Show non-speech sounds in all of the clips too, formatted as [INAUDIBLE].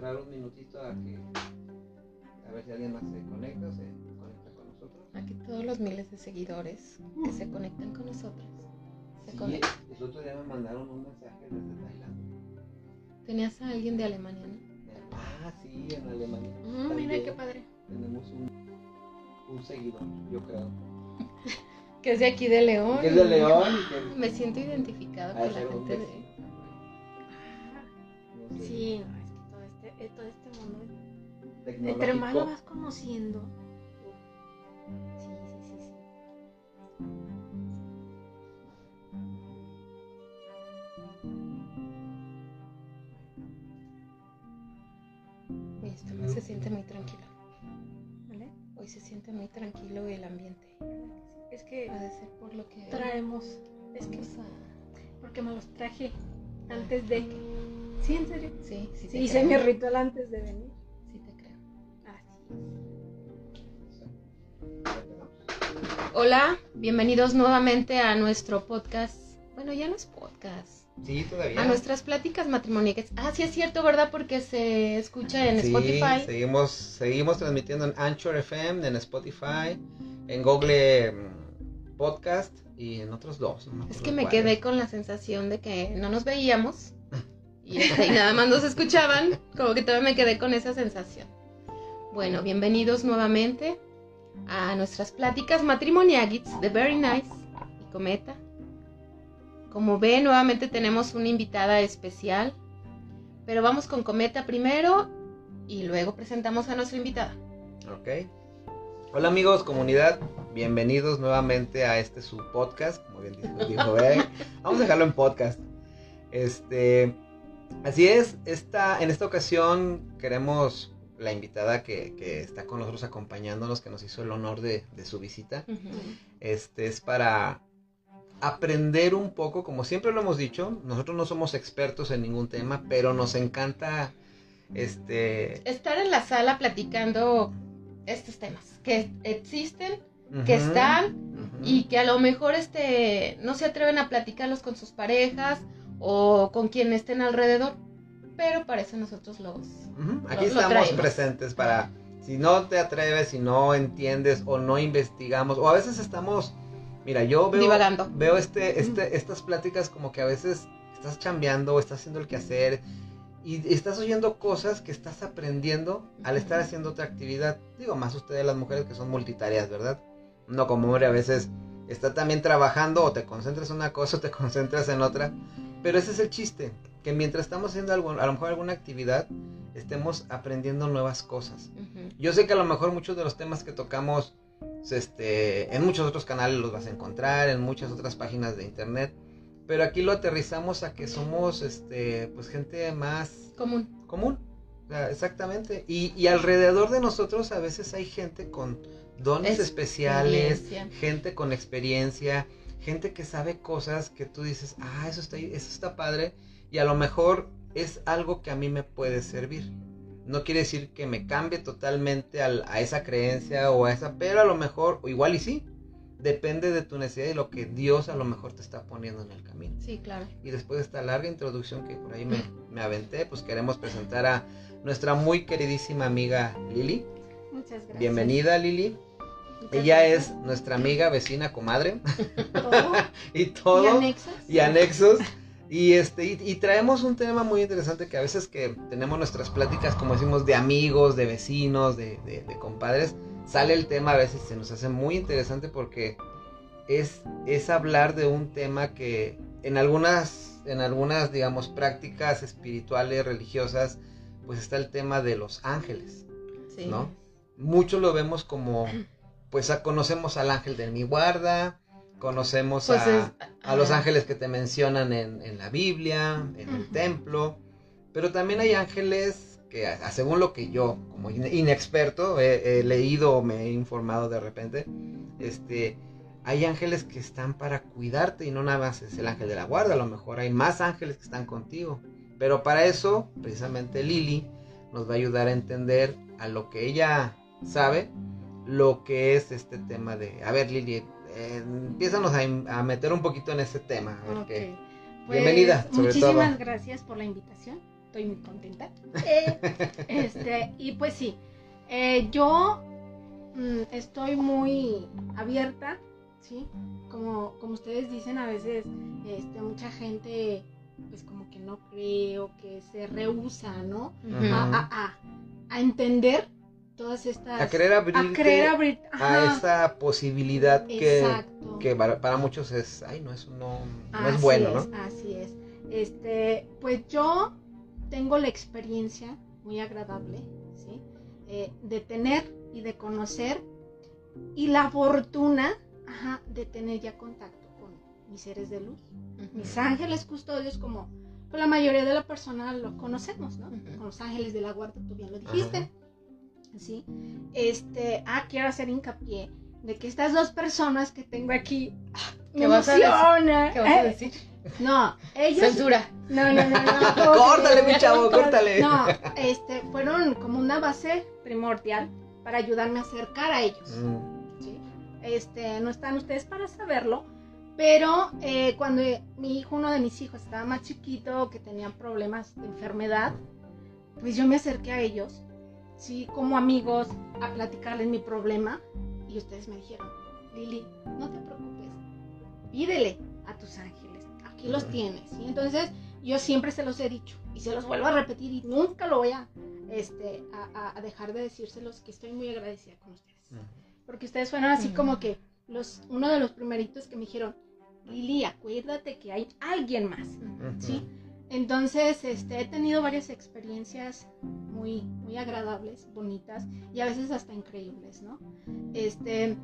esperar un minutito a que a ver si alguien más se conecta o se conecta con nosotros. Aquí todos los miles de seguidores que se conectan con nosotros. Se Sí, conectan. el otro día me mandaron un mensaje desde Tailandia. Tenías a alguien de Alemania, ¿no? Ah, sí, en Alemania. Mm, mira qué padre. Tenemos un, un seguidor, yo creo. [LAUGHS] Que es de aquí de León. Que es de León y que Me siento identificado con la gente de. Todo este mundo, entre más lo vas conociendo. Sí, sí, sí, esto no se siente muy tranquilo. ¿Vale? Hoy se siente muy tranquilo el ambiente. Es que Ha de ser por lo que. traemos, es que porque me los traje antes de. Sí, en serio. sí, sí. Sí, hice mi ritual antes de venir. Sí, te creo. Así Hola, bienvenidos nuevamente a nuestro podcast. Bueno, ya no es podcast. Sí, todavía. A nuestras pláticas matrimoniales. Ah, sí es cierto, ¿verdad? Porque se escucha en Sí, Spotify. Seguimos, seguimos transmitiendo en Anchor FM, en Spotify, en Google mm, Podcast y en otros dos. no Es que me quedé con la sensación de que no nos veíamos y, este, y nada más nos escuchaban. Como que todavía me quedé con esa sensación. Bueno, bienvenidos nuevamente a nuestras pláticas matrimoniagits de Very Nice y Cometa. Como ven, nuevamente tenemos una invitada especial. Pero vamos con Cometa primero y luego presentamos a nuestra invitada. Ok. Hola amigos, comunidad. Bienvenidos nuevamente a este su podcast. Como bien dijo, dijo [LAUGHS] Bey. Vamos a dejarlo en podcast. Este. Así es, esta, en esta ocasión queremos la invitada que, que está con nosotros acompañándonos, que nos hizo el honor de, de su visita. Este es para aprender un poco, como siempre lo hemos dicho, nosotros no somos expertos en ningún tema, pero nos encanta este Estar en la sala platicando estos temas que existen que están y que a lo mejor este no se atreven a platicarlos con sus parejas o con quien estén alrededor, pero para eso nosotros los Ujú, Aquí lo- lo estamos presentes para si no te atreves, si no entiendes o no investigamos o a veces estamos Mira, yo veo Divagando. veo este este estas pláticas como que a veces estás chambeando o estás haciendo el quehacer y estás oyendo cosas que estás aprendiendo al estar haciendo otra actividad. Digo, más ustedes las mujeres que son multitareas, ¿verdad? No como hombre a veces está también trabajando o te concentras en una cosa o te [LAUGHS] concentras en otra. Pero ese es el chiste, que mientras estamos haciendo algo, a lo mejor alguna actividad, estemos aprendiendo nuevas cosas. Yo sé que a lo mejor muchos de los temas que tocamos este, en muchos otros canales los vas a encontrar, en muchas otras páginas de internet, pero aquí lo aterrizamos a que somos este, pues gente más común. común. Exactamente. Y, y alrededor de nosotros a veces hay gente con dones especiales, gente con experiencia, gente que sabe cosas que tú dices, ah, eso está, eso está padre, y a lo mejor es algo que a mí me puede servir. No quiere decir que me cambie totalmente al- a esa creencia o a esa, pero a lo mejor, o igual y sí, depende de tu necesidad y lo que Dios a lo mejor te está poniendo en el camino. Sí, claro. Y después de esta larga introducción que por ahí me, me aventé, pues queremos presentar a nuestra muy queridísima amiga Lili. Muchas gracias. Bienvenida Lili. Ella es nuestra amiga, vecina, comadre Todo. [LAUGHS] y todo ¿Y anexos? y anexos. Y este y, y traemos un tema muy interesante que a veces que tenemos nuestras pláticas, como decimos, de amigos, de vecinos, de, de- de compadres, sale el tema a veces se nos hace muy interesante porque es, es hablar de un tema que en algunas, en algunas, digamos, prácticas espirituales, religiosas, pues está el tema de los ángeles. Sí. ¿no? Muchos lo vemos como, pues a- conocemos al ángel de mi guarda, conocemos Pues a, es- a los ángeles que te mencionan en, en la Biblia, en el templo, pero también hay ángeles que, a- según lo que yo, como in- inexperto, he, he leído o me he informado de repente, este, hay ángeles que están para cuidarte y no nada más es el ángel de la guarda, a lo mejor hay más ángeles que están contigo, pero para eso, precisamente Lili nos va a ayudar a entender a lo que ella sabe, lo que es este tema de, a ver Lili, eh, empiézanos a, meter un poquito en ese tema, a ver Ok. qué- Pues, Bienvenida, sobre Muchísimas todo. gracias por la invitación. estoy muy contenta. Eh, [LAUGHS] este, y pues sí, eh, yo mm, estoy muy abierta, ¿sí? Como, como ustedes dicen, a veces este, mucha gente pues como que no cree o que se rehúsa, ¿no? A, a- a- a entender todas estas... A querer abrirte a querer abrir... a esa posibilidad que, Exacto. que para, para muchos es, ay, no, eso no, no es bueno, es, ¿no? Así es. Este, pues yo tengo la experiencia muy agradable, ¿sí? Eh, de tener y de conocer y la fortuna, ajá, de tener ya contacto con mis seres de luz, mis ángeles custodios, como pues, la mayoría de la persona lo conocemos, ¿no? Con los ángeles de la guarda, tú bien lo dijiste, ¿sí? Este, ah, quiero hacer hincapié de que estas dos personas que tengo aquí, ah, ¿Qué vas a decir? emociona. ¿Qué vas a Eh, decir? no, ellos. Censura. No, no, no, no. [LAUGHS] ¿cómo Córtale, mi chavo, córtale. No, este, fueron como una base primordial para ayudarme a acercar a ellos. Mm, ¿sí? Este, no están ustedes para saberlo, pero eh, cuando mi hijo, uno de mis hijos, estaba más chiquito, que tenía problemas de enfermedad, pues yo me acerqué a ellos, sí, como amigos, a platicarles mi problema, y ustedes me dijeron, Lili, no te preocupes, pídele a tus ángeles, aquí los tienes, ¿sí? Entonces, yo siempre se los he dicho, y se los vuelvo a repetir, y nunca lo voy a, este, a- dejar de decírselos, que estoy muy agradecida con ustedes. Porque ustedes fueron así como que los uno de los primeritos que me dijeron Lili acuérdate que hay alguien más sí entonces este he tenido varias experiencias muy muy agradables bonitas y a veces hasta increíbles no este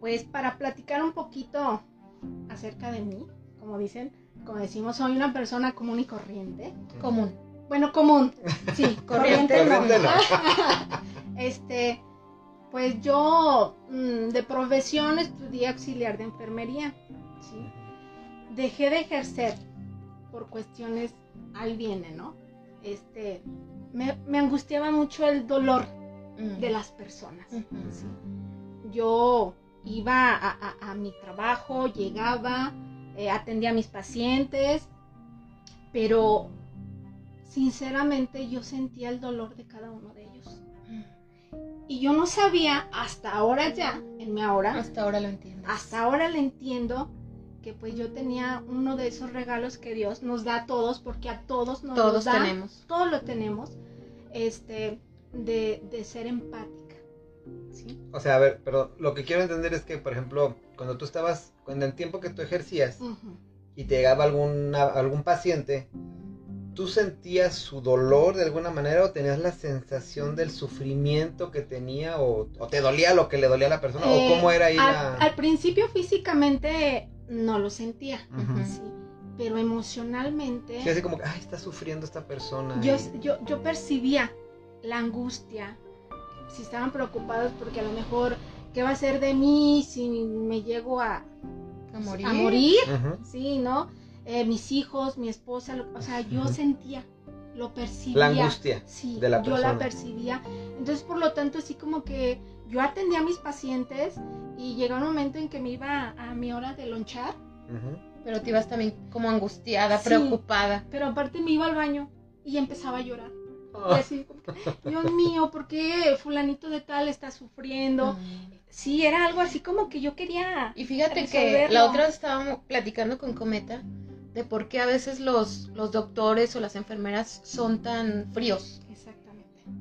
pues para platicar un poquito acerca de mí como dicen como decimos soy una persona común y corriente Común. bueno común sí [LAUGHS] Corriente corriente, no. [LAUGHS] Este, pues yo mm, de profesión estudié auxiliar de enfermería. ¿sí? Dejé de ejercer por cuestiones, ahí viene, ¿no? Este, me, me angustiaba mucho el dolor Mm. de las personas. Yo iba a, a- a mi trabajo, llegaba, eh, atendía a mis pacientes, pero sinceramente yo sentía el dolor de cada uno de ellos. Y yo no sabía hasta ahora ya, en mi ahora, Hasta ahora lo entiendo. hasta ahora le entiendo que pues yo tenía uno de esos regalos que Dios nos da a todos, porque a todos nos Todos los da, tenemos. todos lo tenemos, este, de, de ser empática. ¿sí? O sea, a ver, pero lo que quiero entender es que, por ejemplo, cuando tú estabas, cuando el tiempo que tú ejercías y te llegaba alguna, algún paciente, ¿tú sentías su dolor de alguna manera o tenías la sensación del sufrimiento que tenía o, o te dolía lo que le dolía a la persona Eh, o cómo era ahí al, la... al principio físicamente no lo sentía, sí, pero emocionalmente Sí, así como que, ay, está sufriendo esta persona. yo, y- yo, yo percibía la angustia, si estaban preocupados porque a lo mejor, ¿qué va a ser de mí si me llego a, A morir. a morir? Sí, ¿no? Eh, mis hijos, mi esposa, lo- o sea, yo sentía, lo percibía. La angustia Sí, de la yo persona. la percibía. Entonces, por lo tanto, así como que yo atendía a mis pacientes y llegó un momento en que me iba a, mi hora de lonchar. Pero te ibas también como angustiada, Sí. preocupada. pero aparte me iba al baño y empezaba a llorar. Y Ah, así, Dios mío, ¿por qué fulanito de tal está sufriendo? Mm. Sí, era algo así como que yo quería... Y fíjate que la otra vez estábamos platicando con Cometa de por qué a veces los, los doctores o las enfermeras son tan fríos.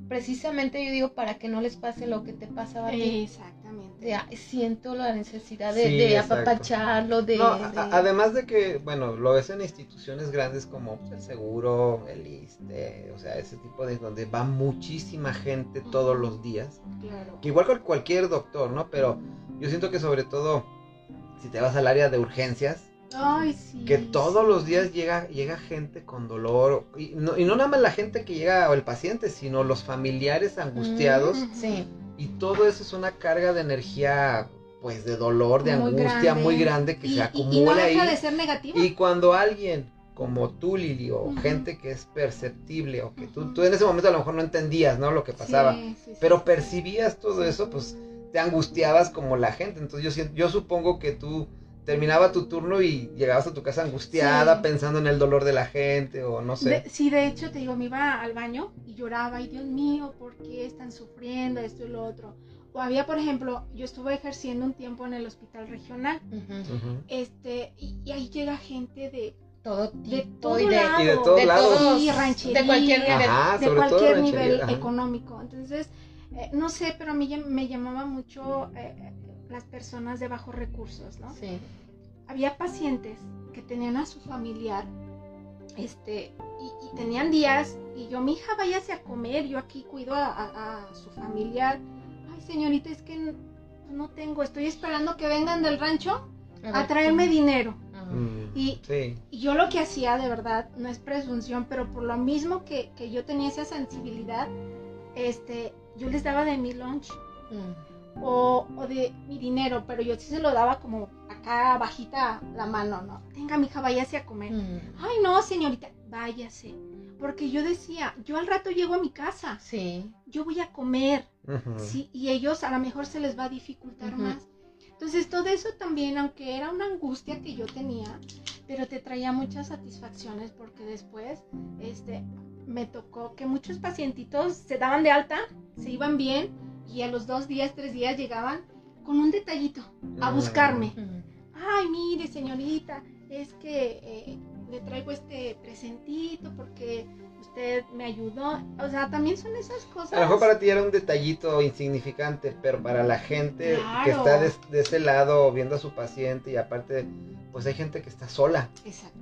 Precisamente yo digo para que no les pase lo que te pasaba a ti. Exactamente. De, "Ay, siento la necesidad de, Sí, de exacto. apapacharlo, de... No, a- de- a- además de que, bueno, lo ves en instituciones grandes como pues, el seguro, el ISSSTE, o sea, ese tipo de donde va muchísima gente todos los días. Claro. Que igual con cualquier doctor, ¿no? Pero yo siento que sobre todo, si te vas al área de urgencias, Ay, sí. que todos los días llega, llega gente con dolor. Y no, y no nada más la gente que llega o el paciente, sino los familiares angustiados. Ujú. Sí. Y todo eso es una carga de energía, pues de dolor, de Muy angustia grande. muy grande que y, se y- y no acumula deja ahí. de ser negativa. Y cuando alguien como tú, Lili, o gente que es perceptible, o que tú, tú en ese momento a lo mejor no entendías, ¿no? Lo que pasaba, Sí, sí, sí. pero percibías todo eso, pues te angustiabas como la gente. Entonces yo, yo supongo que tú terminaba tu turno y llegabas a tu casa angustiada, Sí. pensando en el dolor de la gente o no sé. De- sí, de hecho, te digo, me iba al baño y lloraba, y Dios mío, ¿por qué están sufriendo esto y lo otro? O había, por ejemplo, yo estuve ejerciendo un tiempo en el hospital regional, este, y, y ahí llega gente de, Todo de tipo todo y de, lado, Y de todos de lados. todos, de cualquier nivel. Ajá, de sobre todo cualquier nivel ajá. económico. Entonces, eh, no sé, pero a mí me llamaba mucho eh, las personas de bajos recursos, ¿no? Sí. había pacientes que tenían a su familiar, este, y, y tenían días, y yo, mi hija, váyase a comer, yo aquí cuido a, a- a su familiar. Ay, señorita, es que no tengo, estoy esperando que vengan del rancho a ver, traerme sí. dinero. Mm, Y, sí. y yo lo que hacía, de verdad, no es presunción, pero por lo mismo que, que yo tenía esa sensibilidad, este, yo les daba de mi lunch Mm. O, o de mi dinero, pero yo sí se lo daba como acá bajita la mano, ¿no? Tenga, mija, váyase a comer. Mm. Ay, no, señorita, váyase. Porque yo decía, yo al rato llego a mi casa, Sí. yo voy a comer, Ujú. ¿sí? Y ellos a lo mejor se les va a dificultar Ujú. más. Entonces, todo eso también, aunque era una angustia que yo tenía, pero te traía muchas satisfacciones porque después, este, me tocó que muchos pacientitos se daban de alta, se iban bien y a los dos días, tres días llegaban con un detallito a Mm. buscarme. Ay, mire, señorita, es que eh, le traigo este presentito porque usted me ayudó. O sea, también son esas cosas. A lo mejor para ti era un detallito insignificante, pero para la gente que está de, de ese lado viendo a su paciente y aparte, pues hay gente que está sola,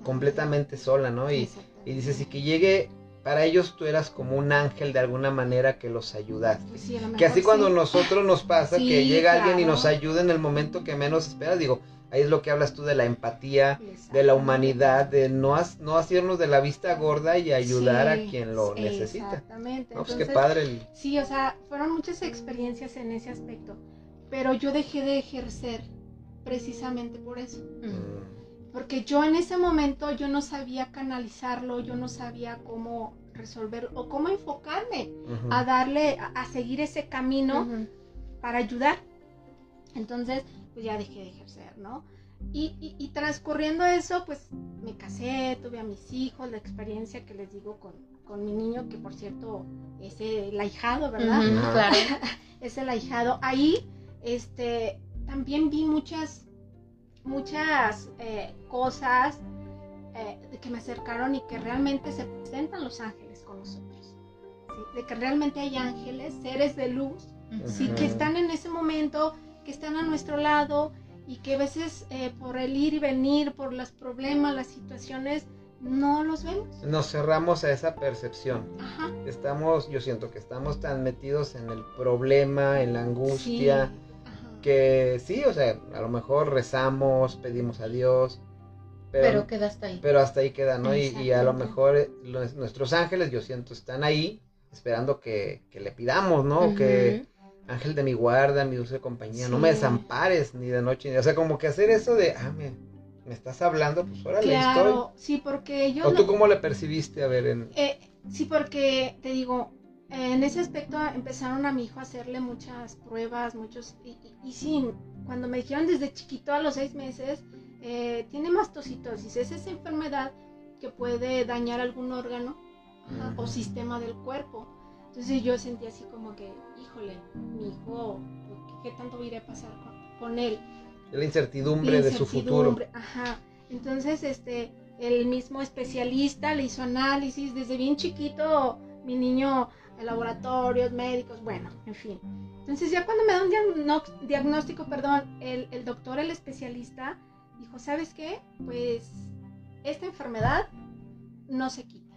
completamente sola, ¿no? Y, y dices, y que llegue, para ellos tú eras como un ángel de alguna manera que los ayudaste. Pues sí, Que así cuando sí. nosotros nos pasa, Sí, que llega alguien y nos ayuda en el momento que menos esperas, digo, ahí es lo que hablas tú de la empatía, de la humanidad, de no, hacernos de la vista gorda y ayudar a quien lo necesita. Exactamente. No, pues qué Entonces, padre. el- Sí, o sea, fueron muchas experiencias en ese aspecto. Pero yo dejé de ejercer precisamente por eso. Mm. Porque yo en ese momento yo no sabía canalizarlo, yo no sabía cómo resolver o cómo enfocarme a darle, a, a seguir ese camino para ayudar. Entonces, pues ya dejé de ejercer, ¿no? Y, y- y transcurriendo eso, pues me casé, tuve a mis hijos, la experiencia que les digo con, con mi niño, que por cierto es el ahijado, ¿verdad? Claro. [LAUGHS] es el ahijado. Ahí, este, también vi muchas, muchas eh, cosas eh, que me acercaron y que realmente se presentan los ángeles con nosotros. ¿sí? De que realmente hay ángeles, seres de luz, sí, que están en ese momento, que están a nuestro lado y que a veces eh, por el ir y venir, por los problemas, las situaciones, no los vemos. Nos cerramos a esa percepción. Ajá. Estamos, yo siento que estamos tan metidos en el problema, en la angustia, Sí. Que sí, o sea, a lo mejor rezamos, pedimos a Dios, pero, Pero pero, queda hasta ahí. hasta ahí queda, ¿no? Y, y a lo mejor eh, los- nuestros ángeles, yo siento, están ahí esperando que, que le pidamos, ¿no? Que ángel de mi guarda, mi dulce compañía, no me desampares ni de noche, ni, o sea, como que hacer eso de, ah, me, me estás hablando, pues órale, Claro, sí, porque yo estoy. ¿O no- tú cómo le percibiste? A ver, en... Eh, sí, porque te digo, en ese aspecto empezaron a mi hijo a hacerle muchas pruebas, muchos... Y, y- y sí, cuando me dijeron desde chiquito a los seis meses, eh, tiene mastocitosis, es esa enfermedad que puede dañar algún órgano ajá, o sistema del cuerpo. Entonces yo sentí así como que, híjole, mi hijo, ¿qué tanto iré a pasar con, con él? la incertidumbre de su futuro. incertidumbre, Ajá. Entonces, este, el mismo especialista le hizo análisis desde bien chiquito, mi niño, laboratorios, médicos, bueno, en fin. Entonces, ya cuando me da un diagnóstico, perdón, el, el doctor, el especialista, dijo, ¿sabes qué? Pues esta enfermedad no se quita,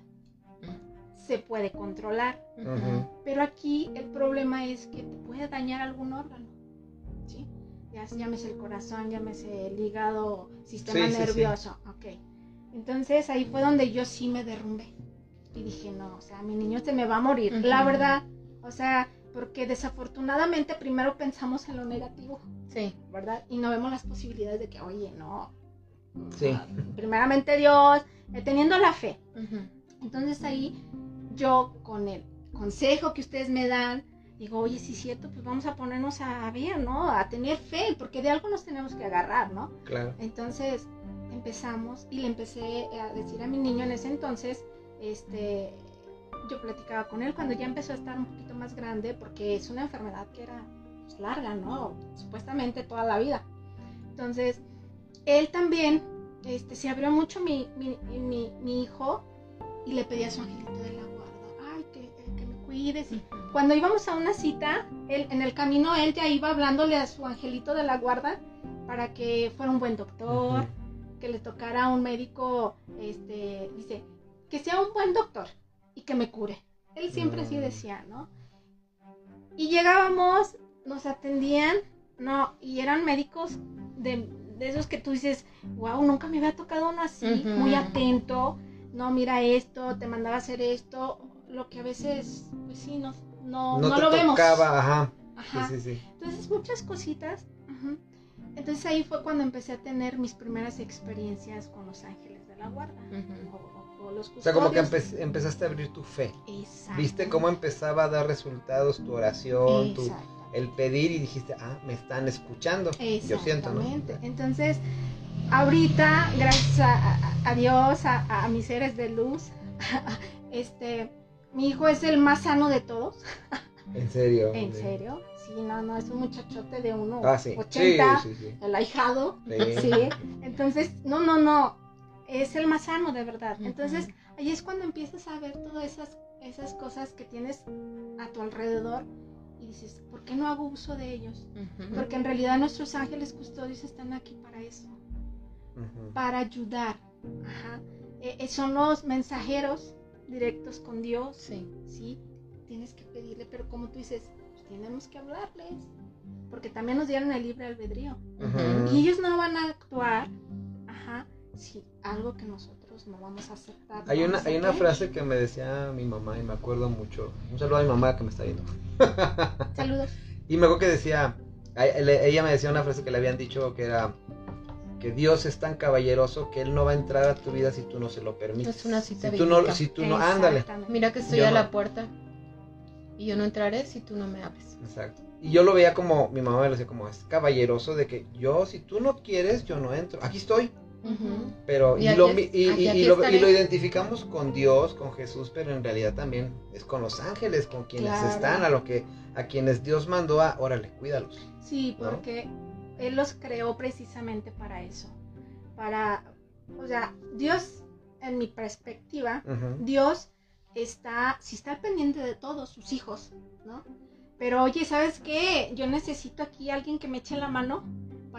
se puede controlar. Ujú. Pero aquí el problema es que te puede dañar algún órgano. ¿sí? Ya llámese el corazón, llámese el hígado, sistema Sí, sí, sí. nervioso. Ok. Entonces ahí fue donde yo sí me derrumbé. Y dije, no, o sea, mi niño se me va a morir. La verdad. O sea, porque desafortunadamente primero pensamos en lo negativo, Sí. ¿verdad? Y no vemos las posibilidades de que, oye, no. Sí. Primeramente Dios, eh, teniendo la fe. Entonces ahí yo con el consejo que ustedes me dan digo, oye, si es cierto, pues vamos a ponernos a ver, ¿no? A tener fe, porque de algo nos tenemos que agarrar, ¿no? Claro. Entonces empezamos y le empecé a decir a mi niño en ese entonces, este, yo platicaba con él cuando ya empezó a estar un poquito más grande, porque es una enfermedad que era pues, larga, ¿no? Supuestamente toda la vida. Entonces, él también, este, se abrió mucho mi, mi, mi, mi hijo y le pedía a su angelito de la guarda, ay, que, que me cuides. Y cuando íbamos a una cita, él, en el camino él ya iba hablándole a su angelito de la guarda para que fuera un buen doctor, que le tocara a un médico, este, dice, que sea un buen doctor y que me cure. Él siempre así Mm. decía, ¿no? Y llegábamos, nos atendían, no, y eran médicos de, de esos que tú dices, wow, nunca me había tocado uno así, muy atento, no, mira esto, te mandaba a hacer esto, lo que a veces, pues sí, no, no, No, no te lo vemos. tocaba, ajá. Ajá. Sí, sí, sí. Entonces, muchas cositas. Entonces ahí fue cuando empecé a tener mis primeras experiencias con los ángeles de la guarda. O, o los O sea, como que empe- empezaste a abrir tu fe. Exacto. Viste cómo empezaba a dar resultados tu oración, tu, el pedir y dijiste, ah, me están escuchando. Yo siento, ¿no? Entonces, ahorita, gracias a, Dios, a, a mis seres de luz, [LAUGHS] este, mi hijo es el más sano de todos. [LAUGHS] En serio. En serio. Sí, no, no, es un muchachote de uno Ah, sí. 80, Sí, sí, el ahijado. Sí. Entonces, no, no, no. Es el más sano, de verdad. Entonces, ahí es cuando empiezas a ver todas esas, esas cosas que tienes a tu alrededor y dices, ¿por qué no hago uso de ellos? Porque en realidad nuestros ángeles custodios están aquí para eso, para ayudar. Ajá. Eh, eh, son los mensajeros directos con Dios, Sí. ¿sí? Tienes que pedirle, pero como tú dices, pues tenemos que hablarles, porque también nos dieron el libre albedrío. Y ellos no van a actuar, si algo que nosotros no vamos a aceptar. Hay una, hay una frase que me decía mi mamá y me acuerdo mucho. Un saludo a mi mamá que me está viendo. [LAUGHS] Saludos. Y me acuerdo que decía, ella me decía una frase que le habían dicho que era que Dios es tan caballeroso que Él no va a entrar a tu vida si tú no se lo permites. Es una cita si tú no, bíblica. si tú no, ándale. Mira que estoy Yo a no. la puerta y yo no entraré si tú no me abres. Exacto. Y yo lo veía como, mi mamá me lo decía como, es caballeroso de que yo, si tú no quieres, yo no entro. Aquí estoy. Pero, Y lo, es- y, lo, estaré. y lo identificamos con Dios, con Jesús, pero en realidad también es con los ángeles, con quienes Claro. están, a lo que, a quienes Dios mandó a, órale, cuídalos. Sí, ¿No? porque Él los creó precisamente para eso. Para, o sea, Dios, en mi perspectiva. Dios está, sí está pendiente de todos sus hijos, ¿no? Pero oye, ¿sabes qué? Yo necesito aquí alguien que me eche la mano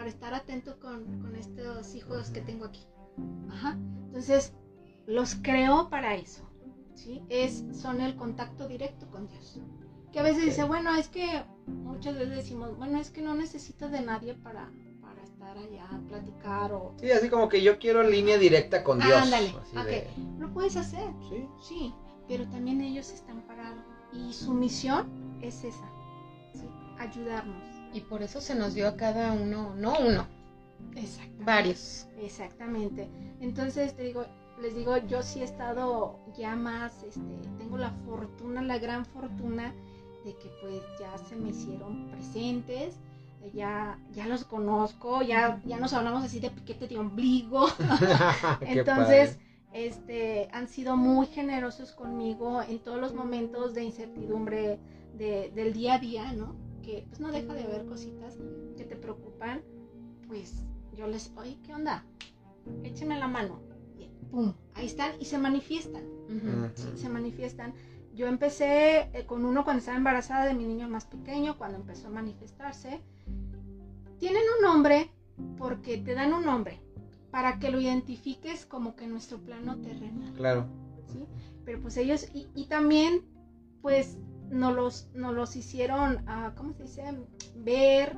para estar atento con, con estos hijos que tengo aquí. Ajá. Entonces, los creó para eso, ¿sí? Es, son el contacto directo con Dios. Que a veces dice, bueno, es que muchas veces decimos, bueno, es que no necesito de nadie para, para estar allá, platicar o... Sí, así como que yo quiero línea directa con Dios. Ándale, así ok. de- Lo puedes hacer, sí. Sí, pero también ellos están para algo. Y su misión es esa, ¿sí? ayudarnos. Y por eso se nos dio a cada uno, no uno, Exactamente. varios. Exactamente. Entonces te digo, les digo, yo sí he estado ya más, este, tengo la fortuna, la gran fortuna de que pues ya se me hicieron presentes, ya, ya los conozco, ya, ya nos hablamos así de piquete de ombligo. [LAUGHS] [LAUGHS] Entonces, este, han sido muy generosos conmigo en todos los momentos de incertidumbre de- del día a día, ¿no? Que pues no deja de haber cositas que te preocupan, pues yo les, oye, ¿qué onda? Échenme la mano. Y pum, ahí están y se manifiestan, se manifiestan. Yo empecé eh, con uno cuando estaba embarazada de mi niño más pequeño, cuando empezó a manifestarse. Tienen un nombre porque te dan un nombre para que lo identifiques como que nuestro plano terrenal, Claro. ¿sí? Pero pues ellos, y, y también, pues, nos los, nos los hicieron, ah, ¿cómo se dice? Ver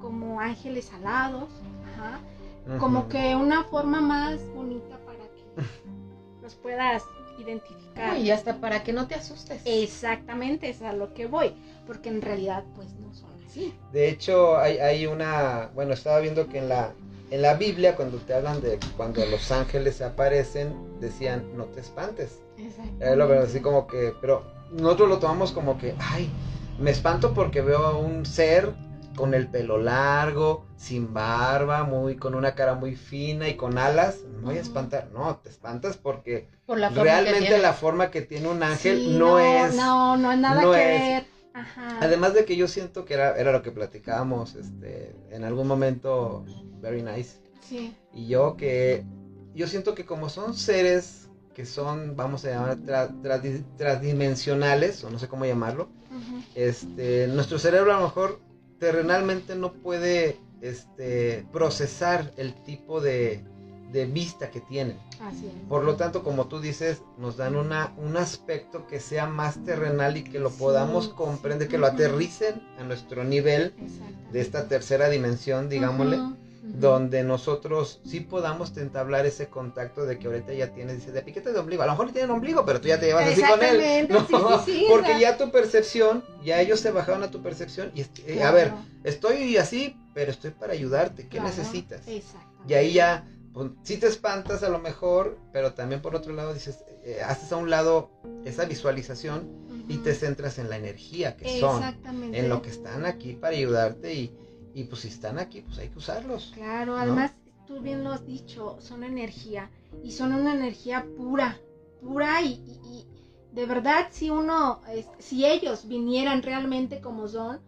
como ángeles alados, ajá, como que una forma más bonita para que [LAUGHS] los puedas identificar. No, y hasta para que no te asustes. Exactamente, es a lo que voy, porque en realidad pues no son así. De hecho, hay, hay una, bueno, estaba viendo que en la, en la Biblia, cuando te hablan de cuando los ángeles aparecen, decían, no te espantes. Exacto. Eh, lo veo así como que, pero nosotros lo tomamos como que, ay, me espanto porque veo a un ser con el pelo largo, sin barba, muy con una cara muy fina y con alas. No voy a espantar, no, te espantas porque Por la realmente la forma que tiene un ángel Sí, no, es. No, no es nada no que es. ver. Ajá. Además de que yo siento que era, era lo que platicábamos este, en algún momento, very nice. Sí. Y yo que, yo siento que como son seres que son, vamos a llamar, tra- transdimensionales, o no sé cómo llamarlo, este, nuestro cerebro a lo mejor terrenalmente no puede este, procesar el tipo de, de vista que tienen. Así es. Por lo tanto, como tú dices, nos dan una, un aspecto que sea más terrenal y que lo Sí, podamos sí. comprender, que lo aterricen a nuestro nivel de esta tercera dimensión, digámosle. Donde nosotros sí podamos entablar ese contacto de que ahorita ya tienes, dice, de piquete de ombligo. A lo mejor no tienen ombligo, pero tú ya te llevas así con él. ¿no? sí, sí, sí, Porque o sea. ya tu percepción, ya ellos se bajaron a tu percepción y, est- eh, a ver, estoy así, pero estoy para ayudarte. ¿Qué claro, necesitas? Y ahí ya, pues, sí te espantas a lo mejor, pero también por otro lado dices, eh, haces a un lado esa visualización y te centras en la energía que son, en lo que están aquí para ayudarte y, y pues si están aquí, pues hay que usarlos. Claro, además, tú bien lo has dicho, son energía y son una energía pura, pura y, y- y de verdad si uno, es- si ellos vinieran realmente como son,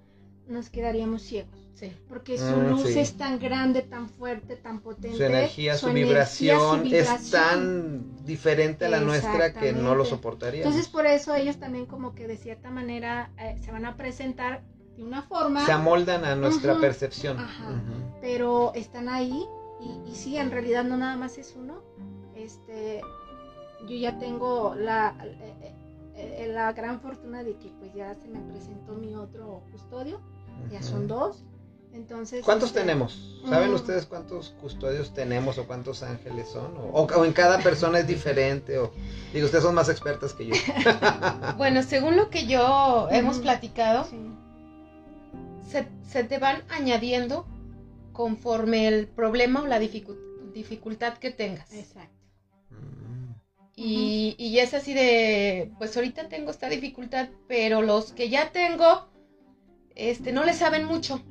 nos quedaríamos ciegos. Sí. Porque su Mm, luz sí. es tan grande, tan fuerte, tan potente. Su energía, su, vibración, su es tan diferente a la nuestra que no lo soportaríamos. Entonces por eso ellos también como que de cierta manera eh, se van a presentar de una forma, Se amoldan a nuestra percepción. Ajá. Pero están ahí y, y sí, en realidad no nada más es uno. Este, yo ya tengo la, eh, eh, la gran fortuna de que pues ya se me presentó mi otro custodio, ya son dos. Entonces, ¿Cuántos este, tenemos? ¿Saben Mm. ustedes cuántos custodios tenemos o cuántos ángeles son? O, o- o en cada persona es diferente. O, digo, ustedes son más expertas que yo. [LAUGHS] Bueno, según lo que yo hemos platicado, Sí. Se, se te van añadiendo conforme el problema o la dificu- dificultad que tengas. Exacto. Y, y es así de, pues ahorita tengo esta dificultad, pero los que ya tengo, este, no le saben mucho.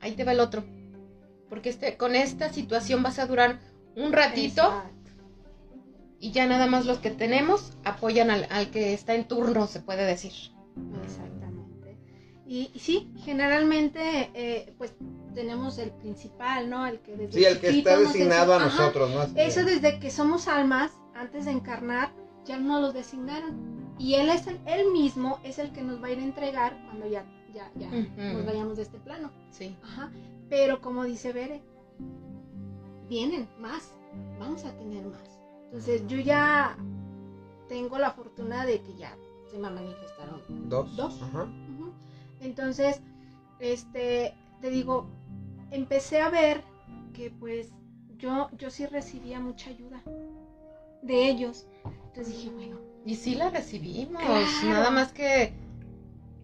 Ahí te va el otro. Porque este, con esta situación vas a durar un ratito Exacto. y ya nada más los que tenemos apoyan al, al que está en turno, se puede decir. Exactamente. Y, y sí, generalmente, eh, pues tenemos el principal, ¿no? El que desde Sí, el que está designado a Ajá, nosotros, ¿no? Así Eso de- desde que somos almas, antes de encarnar, ya nos los designaron. Y él es el, él mismo es el que nos va a ir a entregar cuando ya, ya, ya nos vayamos de este plano. Sí. Ajá. Pero como dice Bere, vienen más, vamos a tener más. Entonces yo ya tengo la fortuna de que ya se me manifestaron Dos. Dos. Ajá. Entonces, este, te digo, empecé a ver que pues yo, yo sí recibía mucha ayuda de ellos. Entonces dije, bueno, Y sí la recibimos, Claro. nada más que...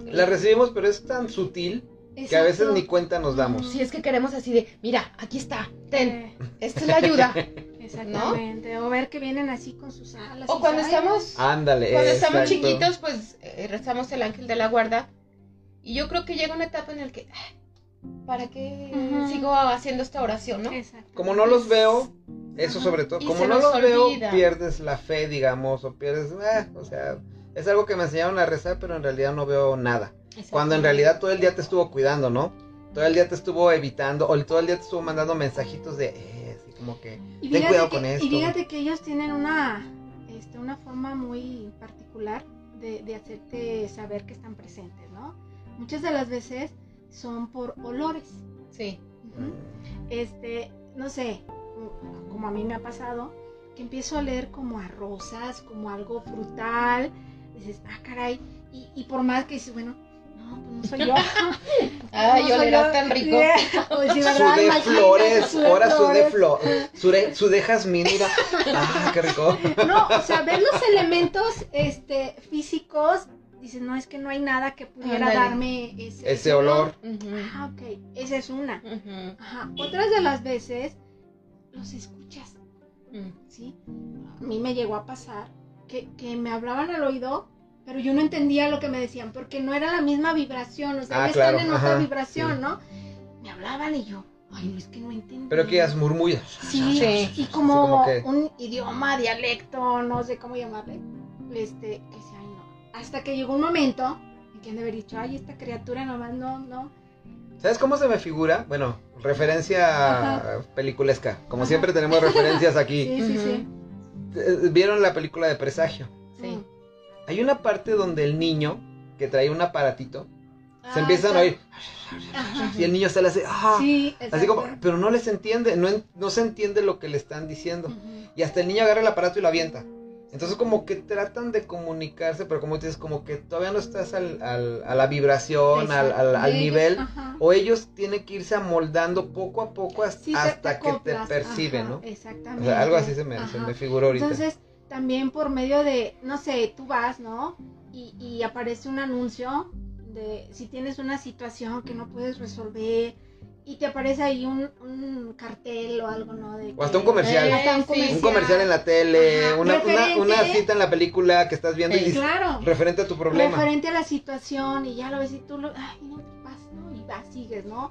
La recibimos, pero es tan sutil que a veces ni cuenta nos damos. Si es que queremos así de, mira, aquí está, ten, Eh, esta es la ayuda. [LAUGHS] exactamente. O ver que vienen así con sus alas. O cuando estamos, Ándale. cuando estamos chiquitos, pues eh, rezamos el ángel de la guarda. Y yo creo que llega una etapa en la que, "Ay, ¿para qué sigo haciendo esta oración, no? Exacto. Como no los veo, eso Ajá. sobre todo, Y como no los veo, pierdes la fe, digamos, o pierdes, ah, o sea, es algo que me enseñaron a rezar, pero en realidad no veo nada. Cuando en realidad todo el día te estuvo cuidando, ¿no? Todo el día te estuvo evitando, o todo el día te estuvo mandando mensajitos de, eh, así como que, Y ten cuidado que, con esto. Y fíjate que ellos tienen una, este, una forma muy particular de, de hacerte saber que están presentes, ¿no? Muchas de las veces son por olores. Sí. Este, no sé, como a mí me ha pasado, que empiezo a leer como a rosas, como algo frutal. Dices, ah, caray. Y, y por más que dices, bueno, no, pues no soy yo. Ay, [LAUGHS] [LAUGHS] No soy olerás yo. tan rico. [LAUGHS] Pues sí, flores, ahora su de flores. flor, su de, su de jazmín, mira. Ah, qué rico. No, o sea, ver los elementos este, físicos, dices, no, es que no hay nada que pudiera Ándale. darme ese, Ese olor. Ah, ok, esa es una. Ajá. Otras de las veces los escuchas, mm. ¿sí? A mí me llegó a pasar que, que me hablaban al oído pero yo no entendía lo que me decían porque no era la misma vibración, o sea, Ah, ellos claro, están en otra ajá, vibración, sí. ¿no? Me hablaban y yo, ay, no es que no entiendo. Pero que ellas murmullan. Sí, Sí. y como, como que- un idioma, dialecto, no sé cómo llamarle, este, que sea. Hasta que llegó un momento en que han de haber dicho, ay, esta criatura nomás no, no. ¿Sabes cómo se me figura? Bueno, referencia Ajá. peliculesca. Como Ajá. siempre tenemos referencias aquí. [LAUGHS] Sí, sí, sí. Eh, ¿Vieron la película de Presagio? Sí. Mm. Hay una parte donde el niño que trae un aparatito se Ah, empiezan a oír Ajá. y el niño se le hace ¡ah! Sí, así como pero no les entiende no, en- no se entiende lo que le están diciendo y hasta el niño agarra el aparato y lo avienta entonces como que tratan de comunicarse pero como dices como que todavía no estás al, al- a la vibración al, al- al Ellos, nivel ajá. o ellos tienen que irse amoldando poco a poco hasta, Sí, te- hasta te que te perciben ajá, no o Exactamente. sea, algo así se me, se me figuró ahorita Entonces, también por medio de, no sé, tú vas, ¿no? Y, y aparece un anuncio de si tienes una situación que no puedes resolver y te aparece ahí un, un cartel o algo, ¿no? De o hasta un comercial Eh, Hasta un sí. comercial. un comercial en la tele una, una, cita en la película que estás viendo y Sí, dices, Claro. referente a tu problema Referente a la situación y ya lo ves y tú lo, ay, no, ¿qué pasa? ¿no? Y vas, sigues, ¿no?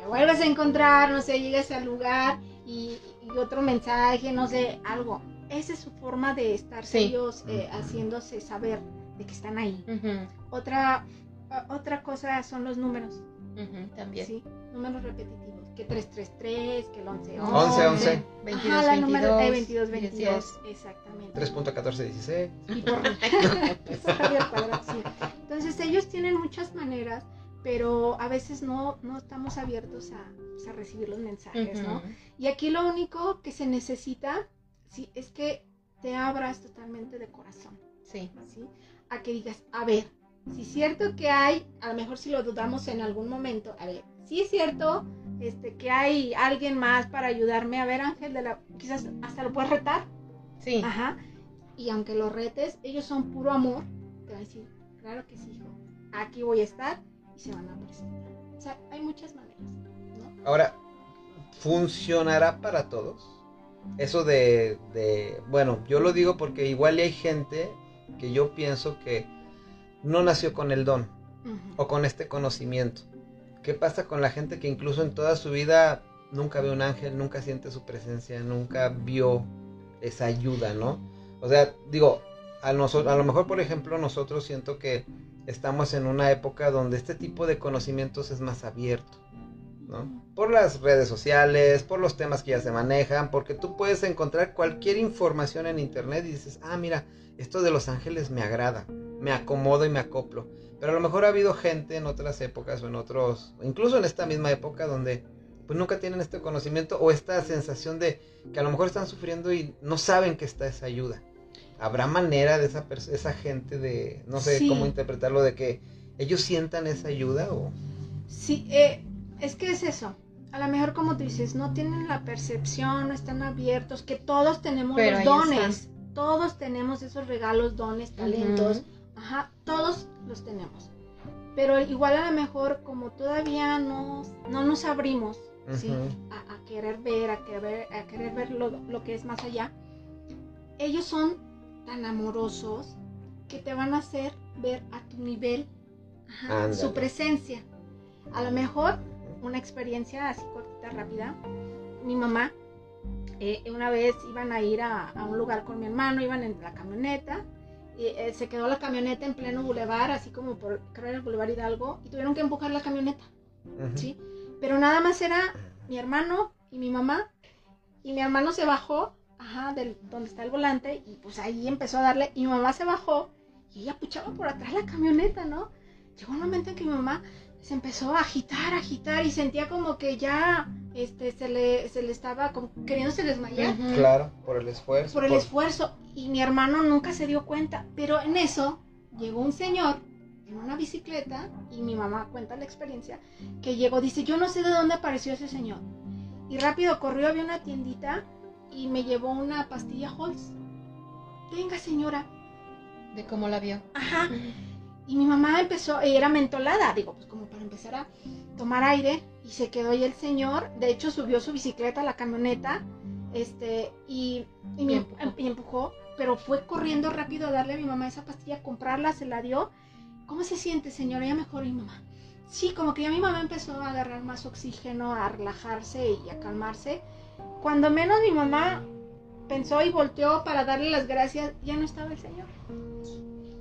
Te vuelves a encontrar, no sé, llegas al lugar y, y otro mensaje, no sé, algo. Esa es su forma de estar Sí. ellos eh, haciéndose saber de que están ahí. Otra, otra cosa son los números, También. ¿sí? Números repetitivos. Que 333, que el 11, 11, 11. 22, Ajá, la número eh, 22, 22, 22, exactamente. 3.1416 Y por [LAUGHS] Javier Cuadrado, sí. Entonces ellos tienen muchas maneras, pero a veces no, no estamos abiertos a, a recibir los mensajes, ¿no? Y aquí lo único que se necesita sí, es que te abras totalmente de corazón, Sí. ¿sí? A que digas, a ver, si es cierto que hay, a lo mejor si lo dudamos en algún momento, a ver, si es cierto este, que hay alguien más para ayudarme, a ver Ángel, de la, quizás hasta lo puedes retar, Sí. Ajá. Y aunque los retes, ellos son puro amor. Te van a decir, claro que sí, hijo. Aquí voy a estar y se van a presentar. O sea, hay muchas maneras, ¿no? Ahora, ¿funcionará para todos? Eso de, de, bueno, yo lo digo porque igual hay gente que yo pienso que no nació con el don o con este conocimiento. ¿Qué pasa con la gente que incluso en toda su vida nunca ve un ángel, nunca siente su presencia, nunca vio esa ayuda, ¿no? O sea, digo, a, a lo mejor, por ejemplo, nosotros siento que estamos en una época donde este tipo de conocimientos es más abierto, ¿no? Por las redes sociales, por los temas que ya se manejan, porque tú puedes encontrar cualquier información en internet y dices, ah, mira, esto de los ángeles me agrada, me acomodo y me acoplo. Pero a lo mejor ha habido gente en otras épocas o en otros, incluso en esta misma época donde pues nunca tienen este conocimiento o esta sensación de que a lo mejor están sufriendo y no saben que está esa ayuda. ¿Habrá manera de esa, esa gente de, no sé Sí. cómo interpretarlo, de que ellos sientan esa ayuda o... Sí, eh, es que es eso. A lo mejor, como tú dices, no tienen la percepción, no están abiertos, que todos tenemos Pero los dones. Todos tenemos esos regalos, dones, talentos. Ajá, todos los tenemos. Pero igual a lo mejor, como todavía no, no nos abrimos, ¿sí? Ujú. a, a querer ver, a querer, a querer ver lo, lo que es más allá, ellos son tan amorosos que te van a hacer ver a tu nivel ajá, su presencia. A lo mejor una experiencia así cortita, rápida. Mi mamá, eh, una vez iban a ir a, a un lugar con mi hermano, iban en la camioneta. Y, eh, se quedó la camioneta en pleno bulevar, así como por, creo era el bulevar Hidalgo, y tuvieron que empujar la camioneta. Ujú. ¿sí? Pero nada más era mi hermano y mi mamá. Y mi hermano se bajó, ajá, del, donde está el volante, y pues ahí empezó a darle. Y mi mamá se bajó y ella puchaba por atrás la camioneta, ¿no? Llegó un momento en que mi mamá se empezó a agitar, a agitar, y sentía como que ya este, se, le, se le estaba como queriéndose desmayar. Claro, por el esfuerzo. por el esfuerzo. Y mi hermano nunca se dio cuenta. Pero en eso llegó un señor en una bicicleta y mi mamá cuenta la experiencia que llegó, dice, yo no sé de dónde apareció ese señor. Y rápido corrió, había una tiendita y me llevó una pastilla Halls. Venga señora. De cómo la vio. Ajá. Y mi mamá empezó, y era mentolada, digo, pues como empezar a tomar aire. Y se quedó ahí el señor. De hecho, subió su bicicleta a la camioneta. Este, y, y, me- empujó. y empujó. pero fue corriendo rápido a darle a mi mamá esa pastilla, a comprarla, se la dio. ¿Cómo se siente, señora? Ya mejor mi mamá. Sí, como que ya mi mamá empezó a agarrar más oxígeno, a relajarse y a calmarse. Cuando menos mi mamá pensó y volteó para darle las gracias, ya no estaba el señor.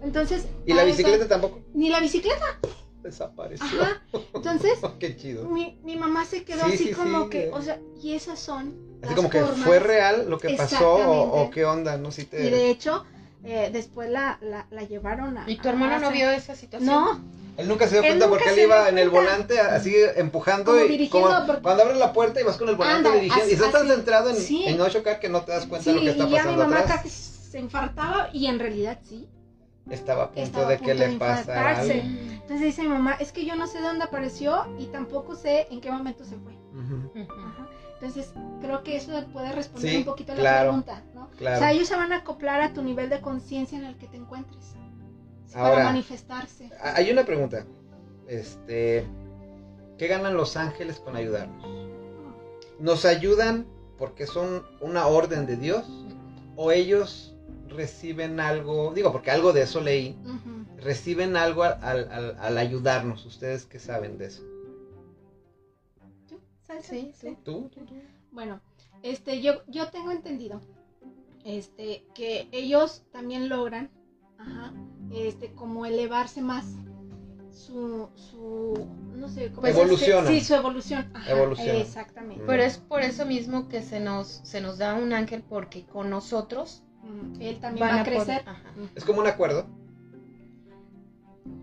Entonces. ¿Y la eso- bicicleta tampoco? Ni la bicicleta. Desapareció. Ajá. Entonces, [LAUGHS] Qué chido. mi, mi mamá se quedó Sí, así sí, como sí. que, o sea, y esas son. Así las como que fue real lo que pasó o, qué onda, ¿no? Si te... Y de hecho, eh, después la, la, la llevaron a. ¿Y tu hermano a no vio esa situación? No, Él nunca se dio cuenta porque él iba en el volante así empujando Como y dirigiendo, como porque- cuando abres la puerta y vas con el volante Anda, dirigiendo y así- estás tan así. centrado en, Sí. en no chocar que no te das cuenta sí, de lo que está y ya mi pasando mamá atrás. casi se infartaba y en realidad sí. Estaba a punto estaba a de punto que de le pasara algo. Entonces dice mi mamá, es que yo no sé dónde apareció y tampoco sé en qué momento se fue. Ajá. Entonces creo que eso puede responder Sí, un poquito a la pregunta, ¿no? claro. O sea, ellos se van a acoplar a tu nivel de conciencia en el que te encuentres. Ahora- para manifestarse. Ah, Hay una pregunta. Este, ¿qué ganan los ángeles con ayudarnos? ¿Nos ayudan porque son una orden de Dios? ¿O ellos reciben algo? Digo, porque algo de eso leí. ¿Reciben algo al, al- al- al ayudarnos? ¿Ustedes qué saben de eso? ¿Tú? ¿Sabes? Sí, sí. ¿Tú? ¿Tú? tú? Bueno, este, yo, yo tengo entendido este, que ellos también logran, ajá, este, como elevarse más su, su, no sé, cómo Pues. Sí, su evolución. Ajá. Exactamente. Pero es por eso mismo que se nos, se nos da un ángel, porque con nosotros Él también van va a a crecer. poder- ajá. Es como un acuerdo.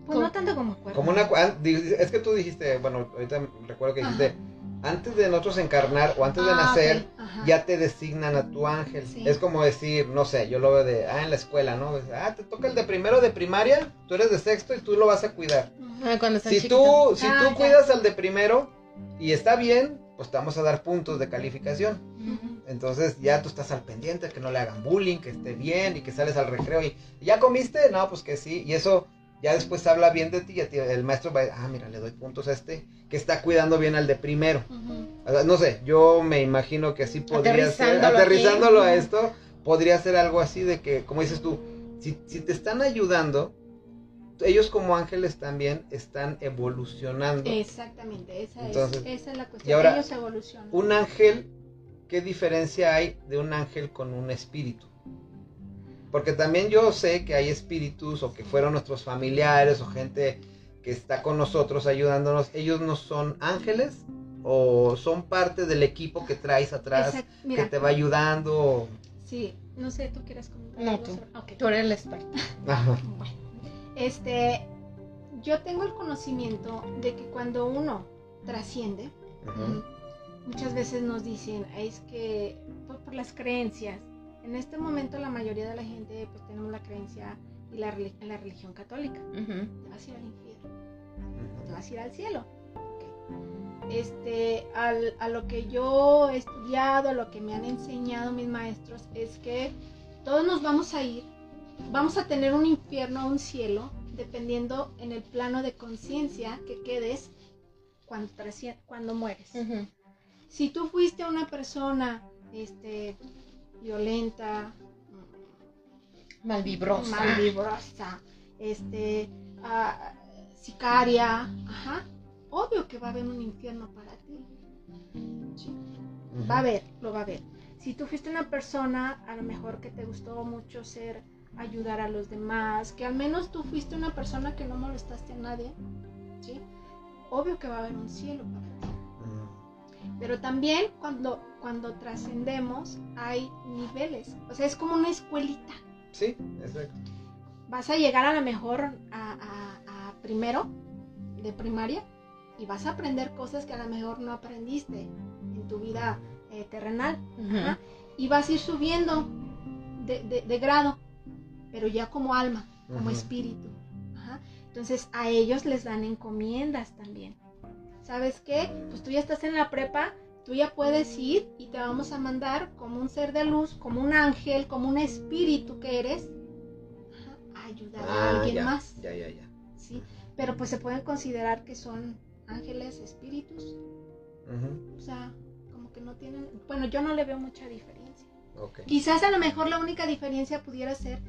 Pues no tanto como acuerdo. Como una, ah, es que tú dijiste, bueno, ahorita recuerdo que dijiste, antes de nosotros encarnar o antes de Ah, nacer, ajá. ya te designan a tu ángel. Sí. Es como decir, no sé, yo lo veo de, ah, en la escuela, ¿no? Ah, te toca el de primero de primaria, tú eres de sexto y tú lo vas a cuidar. Ah, Cuando Si chiquitos. tú, si Ah, tú ya. cuidas al de primero y está bien, pues te vamos a dar puntos de calificación. Ujú. Entonces ya tú estás al pendiente, que no le hagan bullying, que esté bien y que sales al recreo y ¿ya comiste? No, pues que sí. Y eso ya después habla bien de ti y el maestro va a ah, mira, le doy puntos a este que está cuidando bien al de primero. O sea, no sé, yo me imagino que así podría ser, Aterrizándolo aquí. a esto, podría ser algo así de que, como dices tú, si, si te están ayudando, ellos como ángeles también están evolucionando. Exactamente, esa, Entonces, es, esa es la cuestión. y ahora, Ellos evolucionan. Un ángel, ¿qué diferencia hay de un ángel con un espíritu? Porque también yo sé que hay espíritus o que fueron nuestros familiares o gente que está con nosotros ayudándonos. Ellos no son ángeles o son parte del equipo que traes atrás Mira, que te va ayudando. sí, no sé, ¿tú quieres comentar? No, tú. sobre- ok. Tú eres el experto. Ajá. Bueno, este, yo tengo el conocimiento de que cuando uno trasciende. Muchas veces nos dicen, es que por, por las creencias, en este momento la mayoría de la gente pues tenemos la creencia y la, la religión católica, te vas a ir al infierno, te vas a ir al cielo. Este, al- a lo que yo he estudiado, a lo que me han enseñado mis maestros, es que todos nos vamos a ir, vamos a tener un infierno o un cielo, dependiendo en el plano de conciencia que quedes cuando, mueres. Si tú fuiste una persona este, violenta, Malvibrosa. malvibrosa, este, ah, sicaria, ajá, obvio que va a haber un infierno para ti. Sí. Va a haber, lo va a haber. Si tú fuiste una persona, a lo mejor que te gustó mucho ser, ayudar a los demás, que al menos tú fuiste una persona que no molestaste a nadie, ¿sí? Obvio que va a haber un cielo para ti. Pero también cuando, cuando trascendemos hay niveles. O sea, es como una escuelita. Sí, exacto. Vas a llegar a lo mejor a, a- a primero de primaria y vas a aprender cosas que a lo mejor no aprendiste en tu vida eh, terrenal. Ajá. Y vas a ir subiendo de, de- de grado, pero ya como alma, como espíritu. Ajá. Entonces a ellos les dan encomiendas también. ¿Sabes qué? Pues tú ya estás en la prepa, tú ya puedes ir y te vamos a mandar como un ser de luz, como un ángel, como un espíritu que eres, a ayudar a Ah, alguien ya, más. Ya, ya, ya. ¿sí? Pero pues se pueden considerar que son ángeles, espíritus. O sea, como que no tienen... Bueno, yo no le veo mucha diferencia. Ok. Quizás a lo mejor la única diferencia pudiera ser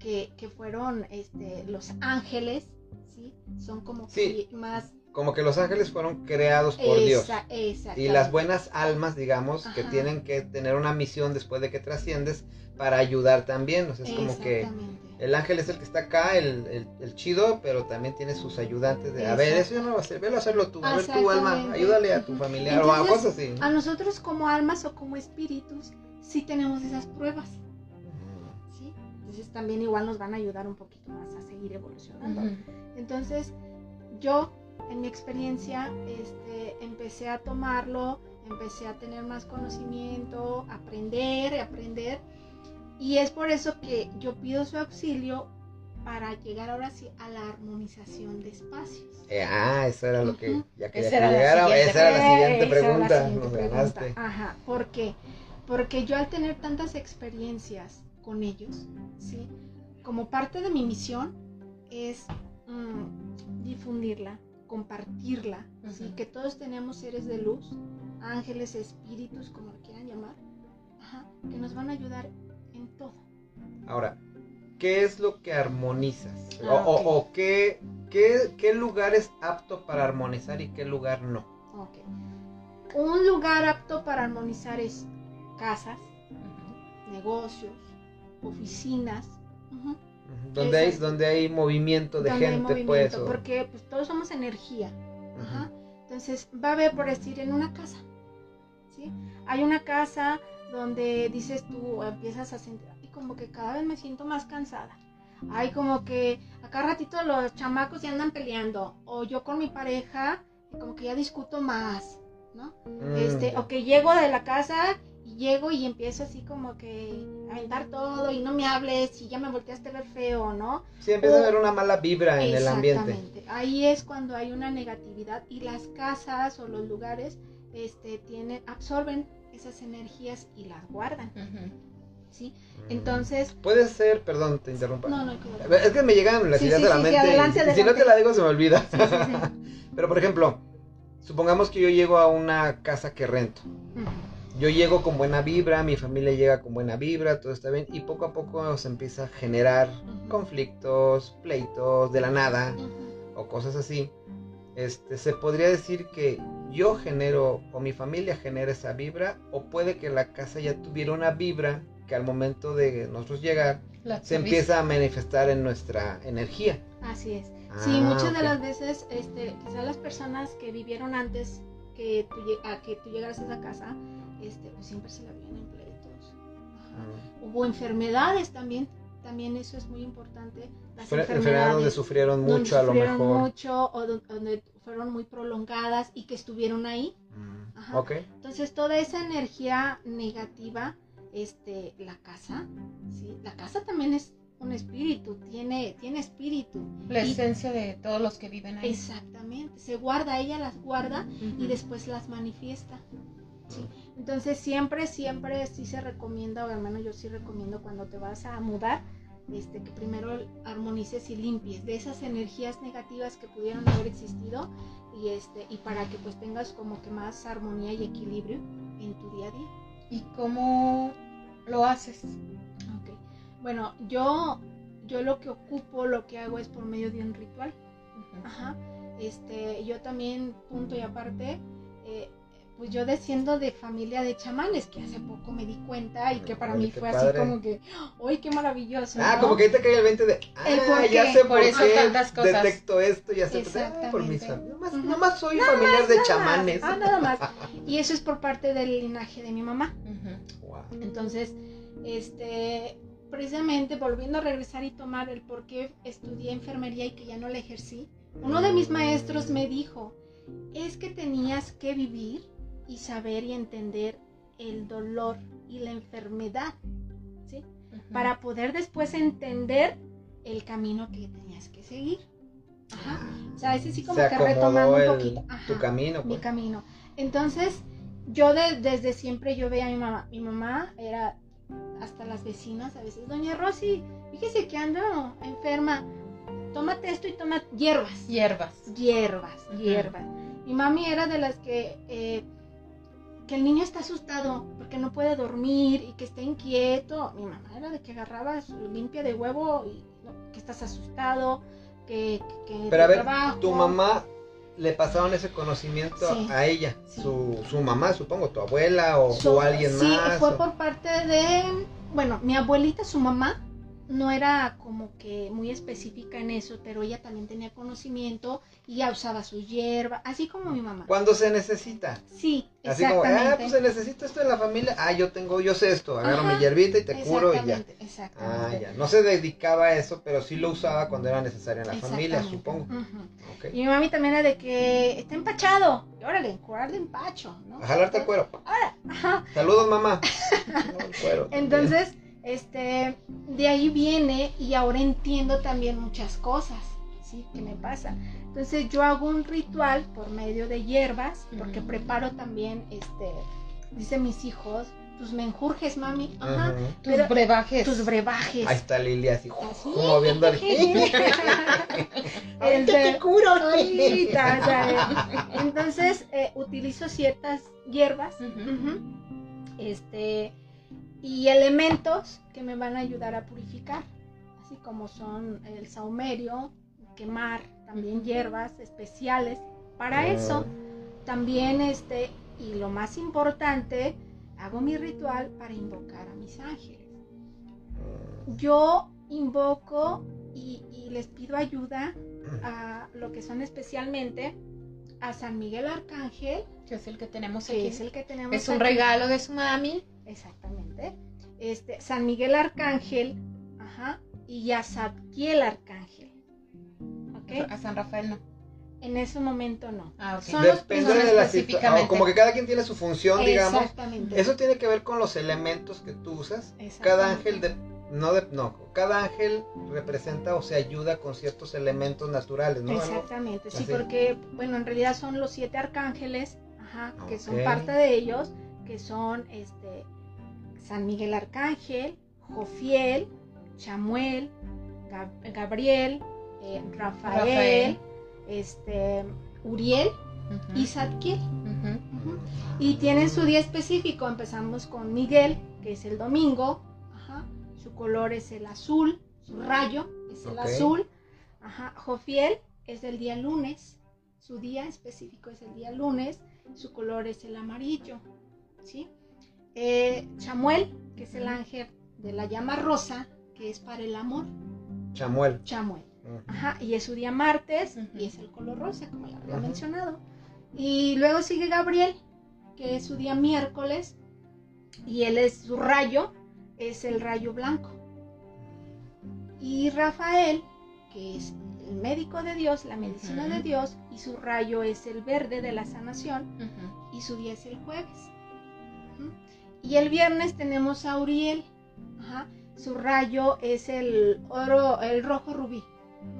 que, que fueron este, los ángeles, ¿sí? Son como Sí. que más... Como que los ángeles fueron creados por Dios. Esa- Y exactamente. las buenas almas, digamos, que tienen que tener una misión después de que trasciendes para ayudar también. O sea, es como que Exactamente. el ángel es el que está acá, el, el- el chido, pero también tiene sus ayudantes de, a ver, eso yo no lo voy a hacer, velo a hacerlo tú, a ver tu alma, ayúdale a tu familiar o a Entonces, cosas así. A nosotros como almas o como espíritus sí tenemos esas pruebas. ¿sí? Entonces también igual nos van a ayudar un poquito más a seguir evolucionando. Entonces yo en mi experiencia este, empecé a tomarlo, empecé a tener más conocimiento, aprender, aprender. Y es por eso que yo pido su auxilio para llegar ahora sí a la armonización de espacios. Eh, ah, eso era lo que ya quería Esa que llegara. siguiente Esa era la siguiente Esa pregunta. siguiente Nos pregunta. ganaste. Ajá, ¿por qué? Porque yo al tener tantas experiencias con ellos, ¿sí? Como parte de mi misión es mm, difundirla, compartirla, ¿sí? Ujú. Que todos tenemos seres de luz, ángeles, espíritus, como lo quieran llamar, ajá, que nos van a ayudar en todo. Ahora, ¿qué es lo que armonizas? O, Ah, o- ok. o qué, qué, qué lugar es apto para armonizar y qué lugar no? Ok. Un lugar apto para armonizar es casas, Ujú. negocios, oficinas, ujú, Ujú. Donde hay, donde hay movimiento de donde hay gente, movimiento, pues. o- porque pues todos somos energía. Ajá. Entonces va a haber, por decir, en una casa, ¿sí? Hay una casa donde dices tú, empiezas a sentir, y como que cada vez me siento más cansada. Hay como que acá ratito los chamacos ya andan peleando, o yo con mi pareja, como que ya discuto más, ¿no? Mm, Este, o que llego de la casa y llego y empiezo así como que a aventar todo y no me hables y ya me volteaste a ver feo, ¿no? Sí, empieza a haber una mala vibra en el ambiente. Exactamente. Ahí es cuando hay una negatividad y las casas o los lugares este, tienen, absorben esas energías y las guardan. ¿sí? Mm. Entonces, Puede ser, perdón, te interrumpa. no, no hay que Es que me llegan las Sí, ideas sí, a la mente. y adelante, si- si no adelante. te la digo, se me olvida. Sí, sí, sí. [LAUGHS] Pero, por ejemplo, supongamos que yo llego a una casa que rento. Ujú. Yo llego con buena vibra, mi familia llega con buena vibra, todo está bien. Y poco a poco se empieza a generar conflictos, pleitos de la nada o cosas así. Este, se podría decir que yo genero o mi familia genera esa vibra o puede que la casa ya tuviera una vibra que al momento de nosotros llegar La se empieza a manifestar en nuestra energía. Así es. Ah, Sí, muchas de las veces, este, quizás las personas que vivieron antes que tú, a que tú llegaras a esa casa, este, pues siempre se la vivían en pleitos. Ajá. Hubo enfermedades también, también eso es muy importante. Las Fue enfermedades donde sufrieron donde mucho a lo mejor. mucho o don- donde fueron muy prolongadas y que estuvieron ahí. Mm. Entonces toda esa energía negativa, este, la casa, ¿sí? La casa también es un espíritu, tiene, tiene espíritu. La Y- esencia de todos los que viven ahí. Exactamente, se guarda, ella las guarda y después las manifiesta. ¿Sí? Entonces siempre, siempre sí se recomienda, o al menos yo sí recomiendo cuando te vas a mudar, este, que primero armonices y limpies de esas energías negativas que pudieron haber existido y, este, y para que pues tengas como que más armonía y equilibrio en tu día a día. ¿Y cómo lo haces? Ok. Bueno, yo, yo lo que ocupo, lo que hago es por medio de un ritual. Ajá. Este, yo también, punto y aparte, eh, pues yo desciendo de familia de chamanes, que hace poco me di cuenta y que para mí fue padre. así como que, ¡ay, qué maravilloso! Ah, ¿no? como que ahí te cae el 20 de. Ah, El por ya qué, sé por por, eso qué tantas cosas. detecto esto, ya sé ah, por mis Exactamente. fam- Nomás, Ujú. nomás soy familiar de Nada más. chamanes. Ah, nada más. [LAUGHS] Y eso es por parte del linaje de mi mamá. Wow. Entonces, este, precisamente volviendo a regresar y tomar el por qué estudié enfermería y que ya no la ejercí, uno de mis maestros me dijo, es que tenías que vivir y saber y entender el dolor y la enfermedad, ¿sí? Para poder después entender el camino que tenías que seguir. Ajá. O sea, ese sí como Se que retomando un poquito. tu camino. mi pues. camino. Entonces, yo de- desde siempre yo veía a mi mamá. Mi mamá era hasta las vecinas a veces, doña Rosy, fíjese que ando enferma. Tómate esto y toma hierbas. Hierbas. Hierbas, hierbas. Mi mami era de las que eh, que el niño está asustado porque no puede dormir y que está inquieto. Mi mamá era de que agarraba su limpia de huevo y no, que estás asustado, que, que, que Pero a ver, trabajo. tu mamá le pasaron ese conocimiento Sí. a ella, Sí. su, su mamá, supongo, tu abuela o, Su- o alguien sí, más. fue o- por parte de, bueno, mi abuelita, su mamá, no era como que muy específica en eso, pero ella también tenía conocimiento y ya usaba su hierba, así como mi mamá. Cuando se necesita. Sí, Así como, ah, pues se necesita esto en la familia. Ah, yo tengo, yo sé esto. Agarro Ajá, mi hierbita y te curo y ya. Exactamente, Ah, ya. No se dedicaba a eso, pero sí lo usaba cuando era necesario en la familia, supongo. Y mi mami también era de que está empachado. Y órale, curar de empacho, ¿no? A jalarte el cuero. Ahora, ajá. Saludos, mamá. [LAUGHS] No, el cuero también. Entonces, este, de ahí viene y ahora entiendo también muchas cosas, ¿sí? Que me pasa. Entonces yo hago un ritual por medio de hierbas, porque preparo también, este, dicen mis hijos, tus menjurjes, mami, ajá. Tus Pero- brebajes. tus brebajes. Ahí está Lilia así, [LAUGHS] moviendo el. El de- [LAUGHS] curo! Ahorita, ya, eh. [LAUGHS] Entonces eh, utilizo ciertas hierbas este, y elementos que me van a ayudar a purificar, así como son el saumerio, quemar, también hierbas especiales. Para eso, también este, y lo más importante, hago mi ritual para invocar a mis ángeles. Yo invoco y, y les pido ayuda a lo que son especialmente a San Miguel Arcángel, Que es el que tenemos que aquí. es el que tenemos Es un aquí. regalo de su mami. Exactamente. Este, San Miguel Arcángel, ajá, y a Zadkiel Arcángel. ¿Ok? A San Rafael no. En ese momento no. Ah, ok. Son los Depende son de la situación. Como que cada quien tiene su función, digamos. Exactamente. Eso tiene que ver con los elementos que tú usas. Exactamente. Cada ángel de, no de, no, cada ángel representa o se ayuda con ciertos elementos naturales, ¿no? Algo- Exactamente, sí, así. porque, bueno, en realidad son los siete arcángeles, ajá, que son parte de ellos, que son este San Miguel Arcángel, Jofiel, Chamuel, Gab- Gabriel, eh, Rafael, Rafael. este Uriel y Zadkiel. Y tienen su día específico. Empezamos con Miguel, que es el domingo. Ajá. Su color es el azul. Su rayo es el azul. Ajá. Jofiel es el día lunes. Su día específico es el día lunes. Su color es el amarillo. ¿Sí? Eh, Chamuel, que es el ángel de la llama rosa, que es para el amor. Chamuel. Chamuel. Ajá, y es su día martes y es el color rosa, como ya había mencionado. Y luego sigue Gabriel, que es su día miércoles, y él es su rayo, es el rayo blanco. Y Rafael, que es el médico de Dios, la medicina de Dios, y su rayo es el verde de la sanación, y su día es el jueves. Y el viernes tenemos a Uriel. Ajá. Su rayo es el oro, el rojo rubí.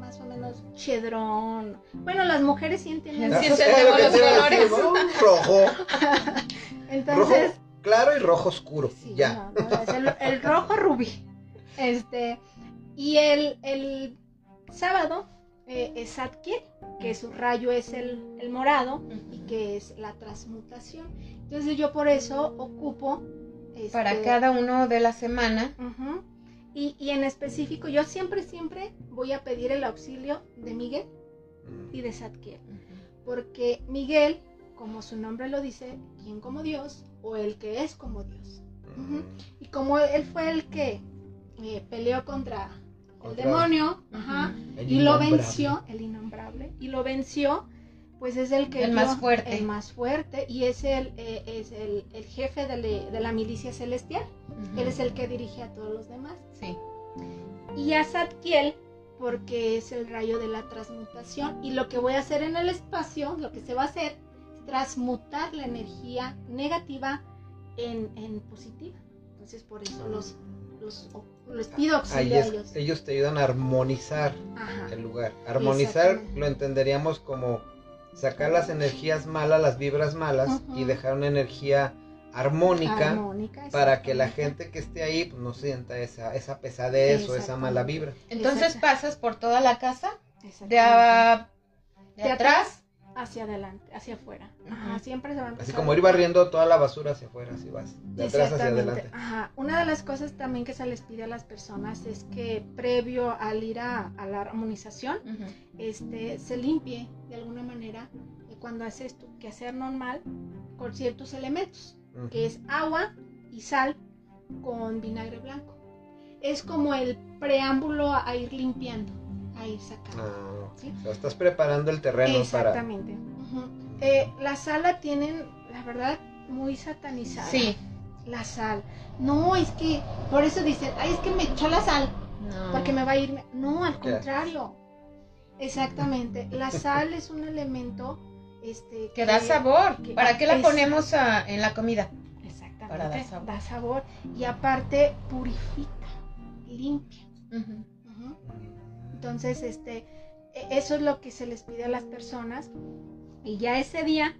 Más o menos chedrón. Bueno, las mujeres sí entienden. Sí, entendemos los colores. ¿no? Rojo, [LAUGHS] Entonces, rojo claro y rojo oscuro. sí, ya. no, no, es el, el rojo rubí. Este, y el, el sábado eh, es Zadkiel, que su rayo es el, el morado y que es la transmutación. Entonces yo por eso ocupo Para este, cada uno de la semana. Y, y en específico, yo siempre, siempre voy a pedir el auxilio de Miguel y de Zadkiel. Porque Miguel, como su nombre lo dice, quien como Dios o el que es como Dios. Ujú. Y como él fue el que eh, peleó contra el demonio, ajá, El y lo venció, el innombrable, y lo venció, pues es el que El más fuerte. el más fuerte, y es el, eh, es el, el jefe de, le- de la milicia celestial. Él es el que dirige a todos los demás. Sí. Y a Zadkiel, porque es el rayo de la transmutación. Y lo que voy a hacer en el espacio, lo que se va a hacer, es transmutar la energía negativa en, en positiva. Entonces, por eso los, los, les pido Ahí auxilio a es, ellos. ellos te ayudan a armonizar Ajá. el lugar. Armonizar lo entenderíamos como sacar las energías malas, las vibras malas y dejar una energía armónica Armónica, para que la gente que esté ahí pues, no sienta esa, esa pesadez o esa mala vibra. Entonces pasas por toda la casa, de, Exactamente. a- de De atrás hacia adelante, hacia afuera. Ajá, siempre se va a empezar. Así como ir barriendo toda la basura hacia afuera, así vas. De atrás hacia adelante. Ajá. Una de las cosas también que se les pide a las personas es que previo al ir a, a la armonización, este, se limpie de alguna manera cuando haces tu quehacer normal con ciertos elementos, que es agua y sal con vinagre blanco. Es como el preámbulo a, ir limpiando, a ir sacando. Ah. ¿Sí? O sea, estás preparando el terreno para. Exactamente. Eh, la sal la tienen, la verdad, muy satanizada. Sí. La sal. No, es que, por eso dicen, ay, es que me echó la sal, No. porque me va a ir. No, al contrario. Exactamente. La sal es un elemento este, Que da sabor. que- ¿Para qué la es- ponemos a- en la comida? Exactamente. Para dar sabor. Da sabor. Y aparte, purifica, limpia. Entonces, este, eso es lo que se les pide a las personas. Y ya ese día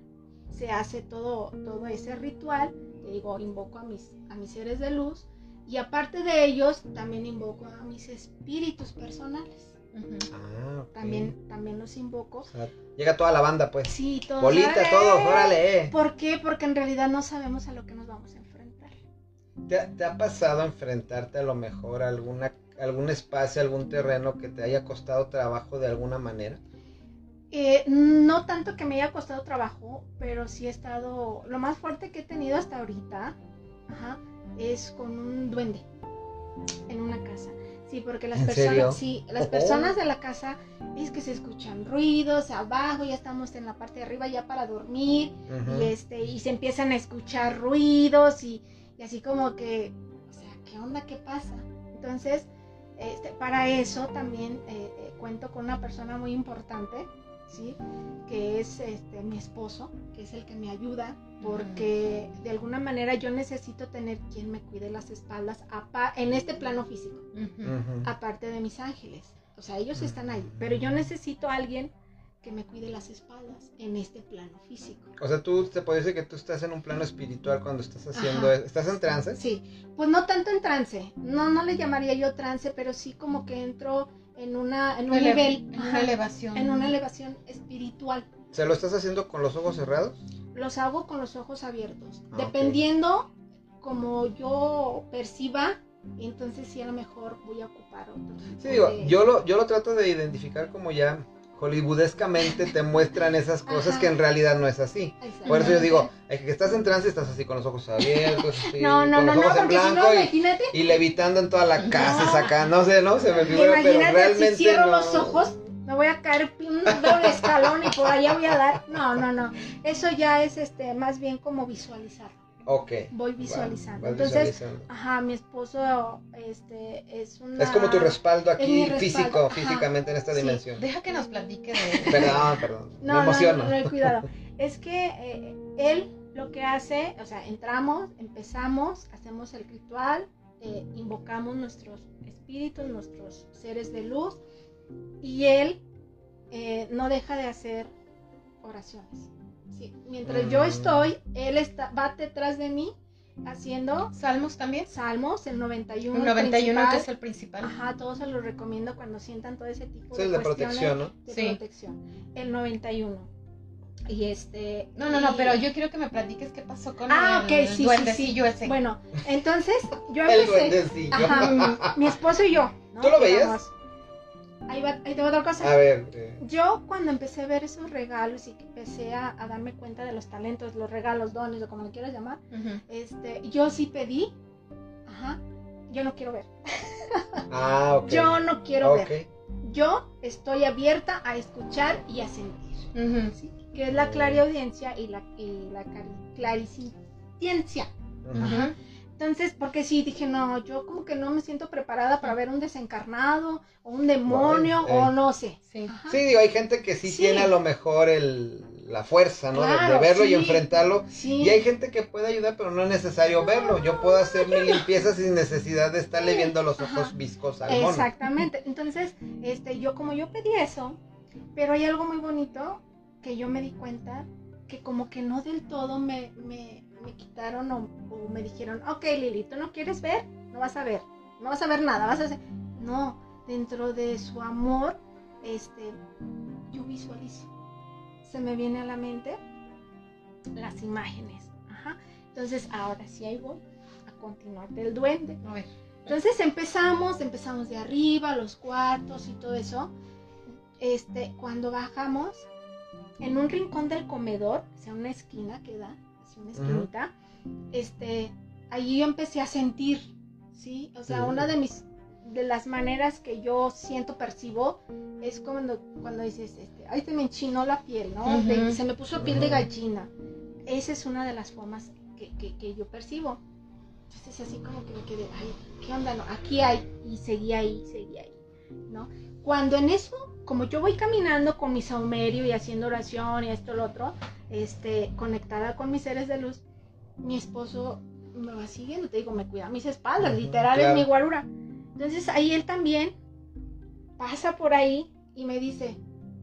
se hace todo, todo ese ritual. Te digo, invoco a mis, a mis seres de luz. Y aparte de ellos, también invoco a mis espíritus personales. Ah. También, también los invoco. O sea, llega toda la banda, pues. Sí, todos. Bolita, ¡órale! todos, órale. ¿Por qué? Porque en realidad no sabemos a lo que nos vamos a enfrentar. ¿Te, ha- te ha pasado enfrentarte a lo mejor a alguna, algún espacio, algún terreno que te haya costado trabajo de alguna manera? Eh, no tanto que me haya costado trabajo, pero sí he estado. Lo más fuerte que he tenido hasta ahorita ajá, es con un duende en una casa. Sí, porque las ¿En personas, serio? sí, las Oh. personas de la casa es que se escuchan ruidos abajo, ya estamos en la parte de arriba ya para dormir y este y se empiezan a escuchar ruidos y, y así como que, o sea, ¿qué onda? ¿Qué pasa? Entonces, este, para eso también eh, eh, cuento con una persona muy importante, ¿sí? Que es este, mi esposo, que es el que me ayuda, porque de alguna manera yo necesito tener quien me cuide las espaldas en este plano físico, aparte de mis ángeles. O sea, ellos están ahí, pero yo necesito a alguien que me cuide las espaldas en este plano físico. O sea, tú te puede decir que tú estás en un plano espiritual cuando estás haciendo Ajá. eso. ¿Estás en trance? Sí, pues no tanto en trance, no, no le llamaría yo trance, pero sí como que entro en, una, en un Ele- nivel, en una elevación. en una elevación espiritual. ¿Se lo estás haciendo con los ojos cerrados? Los hago con los ojos abiertos, Ah, dependiendo como yo perciba, entonces sí a lo mejor voy a ocupar otro. Sí, digo, de- yo lo, yo lo trato de identificar como ya hollywoodescamente te muestran esas cosas Ajá. que en realidad no es así. Por eso yo digo, hay que estás en trance, estás así con los ojos abiertos, así, No, no, con los no, ojos en si y, imagínate, y levitando en toda la casa, No. saca, no sé, no, se me figura, pero imagínate realmente si cierro los ojos, me voy a caer un doble escalón y por allá voy a dar. No, no, no. Eso ya es este más bien como visualizar. Ok. Voy visualizando. Entonces, visualizando. ajá, mi esposo este es una Es como tu respaldo aquí respaldo, físico, ajá. físicamente en esta Sí. dimensión. Deja que nos platique de. [LAUGHS] Perdón, perdón. No, me no, emociono. no, no, cuidado. [LAUGHS] Es que eh, él lo que hace, o sea, entramos, empezamos, hacemos el ritual, eh, invocamos nuestros espíritus, nuestros seres de luz, y él eh, no deja de hacer oraciones. Sí, Mientras yo Mm. estoy, él está, va detrás de mí haciendo Salmos también. salmos, el 91. Un 91 que principal. es el principal. Ajá, todos se los recomiendo cuando sientan todo ese tipo Es de el de cuestiones protección, ¿no? de Sí. protección. El 91. Y este. No, no, no, pero yo quiero que me platiques qué pasó con Ah, el, ok, el sí, sí, duendecillo ese. Bueno, entonces yo [LAUGHS] El empecé. duendecillo. Ajá, mi esposo y yo. ¿no? ¿Tú lo veías? Ahí va, ahí te va otra cosa. A ver, eh, Yo cuando empecé a ver esos regalos y que empecé a, a darme cuenta de los talentos, los regalos, dones o como lo quieras llamar, este, yo sí pedí, ajá, yo no quiero ver. ah, ok. Yo no quiero Ok. ver. Yo estoy abierta a escuchar y a sentir. Ujú. ¿sí? Que es la clariaudiencia y la, y la clarisintiencia. Ujú. Ajá. Entonces, porque sí, dije, no, yo como que no me siento preparada para ver un desencarnado o un demonio o no sé. Sí. Sí, digo, hay gente que sí, Sí. tiene a lo mejor el, la fuerza, ¿no? De- verlo y enfrentarlo. Sí. Y hay gente que puede ayudar, pero no es necesario verlo. Yo puedo hacer mi limpieza sin necesidad de estarle viendo los ojos Ajá. viscos al mono. Exactamente. Entonces, este, yo como yo pedí eso, pero hay algo muy bonito que yo me di cuenta que como que no del todo me, me, me quitaron o, o me dijeron, ok Lili, tú no quieres ver, no vas a ver, no vas a ver nada, vas a hacer... No, dentro de su amor, este, yo visualizo. se me viene a la mente las imágenes. Ajá. Entonces, ahora sí ahí voy a continuar del duende. A ver. Entonces empezamos, empezamos de arriba, los cuartos y todo eso. Este, cuando bajamos, en un rincón del comedor, o sea, una esquina que da, una Ujú. esquinita, este, allí yo empecé a sentir, ¿sí? O sea, Sí. una de mis, de las maneras que yo siento, percibo, es cuando, cuando dices, este, ay, se me enchinó la piel, ¿no? De- Ujú. se me puso piel de gallina. Esa es una de las formas que, que- que yo percibo. Entonces así como que me quedé, ay, ¿qué onda? No, aquí hay, y seguí ahí, seguí ahí, ¿no? Cuando en eso, como yo voy caminando con mi saumerio y haciendo oración y esto, lo otro, este, conectada con mis seres de luz, mi esposo me va siguiendo, te digo, me cuida mis espaldas, Ujú, literal claro. es mi guarura. Entonces ahí él también pasa por ahí y me dice,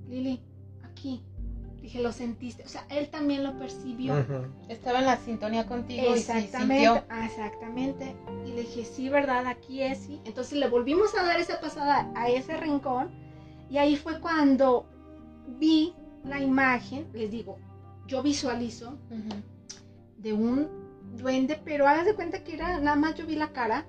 Lili, aquí. Dije, lo sentiste. O sea, él también lo percibió. Ujú. Estaba en la sintonía contigo y sí Exactamente, sintió. ah, exactamente. Y le dije, sí, ¿verdad? Aquí es, sí. Entonces le volvimos a dar esa pasada a ese rincón. Y ahí fue cuando vi la imagen, les digo, yo visualizo de un duende, pero hagas de cuenta que era, nada más yo vi la cara,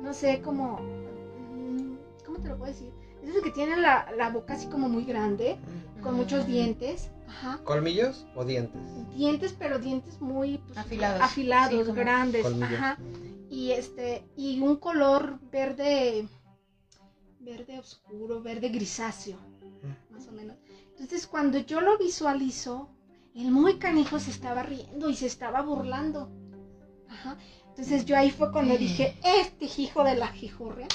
no sé, como, mm, ¿cómo te lo puedo decir? Es el que tiene la, la boca así como muy grande, con muchos Mm. dientes, ajá, ¿Colmillos o dientes? dientes, pero dientes muy pues, Afilados. afilados, Sí, grandes, Colmillos. ajá, y este, y un color verde, verde oscuro, verde grisáceo, más o menos. Entonces cuando yo lo visualizo, el muy canijo se estaba riendo y se estaba burlando. Ajá. Entonces yo ahí fue cuando dije, este hijo de la jijurria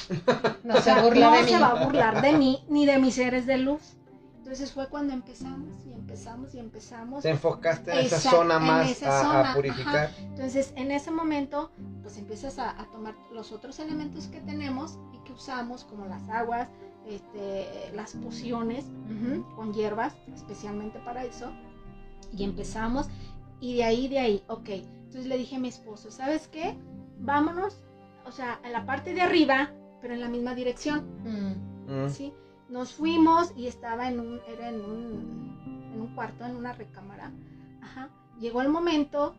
No o se burla no de mí. se va a burlar de mí ni de mis seres de luz. Entonces fue cuando empezamos y empezamos y empezamos. Te enfocaste en esa zona en más esa a, purificar. Entonces en ese momento pues empiezas a, a tomar los otros elementos que tenemos y que usamos como las aguas, este, las pociones ujú, con hierbas especialmente para eso. Y empezamos y de ahí, de ahí, ok. Entonces le dije a mi esposo, ¿sabes qué? Vámonos, o sea, en la parte de arriba, pero en la misma dirección. Mm. ¿sí? Nos fuimos y estaba en un, era en un, en un cuarto, en una recámara. Ajá. Llegó el momento,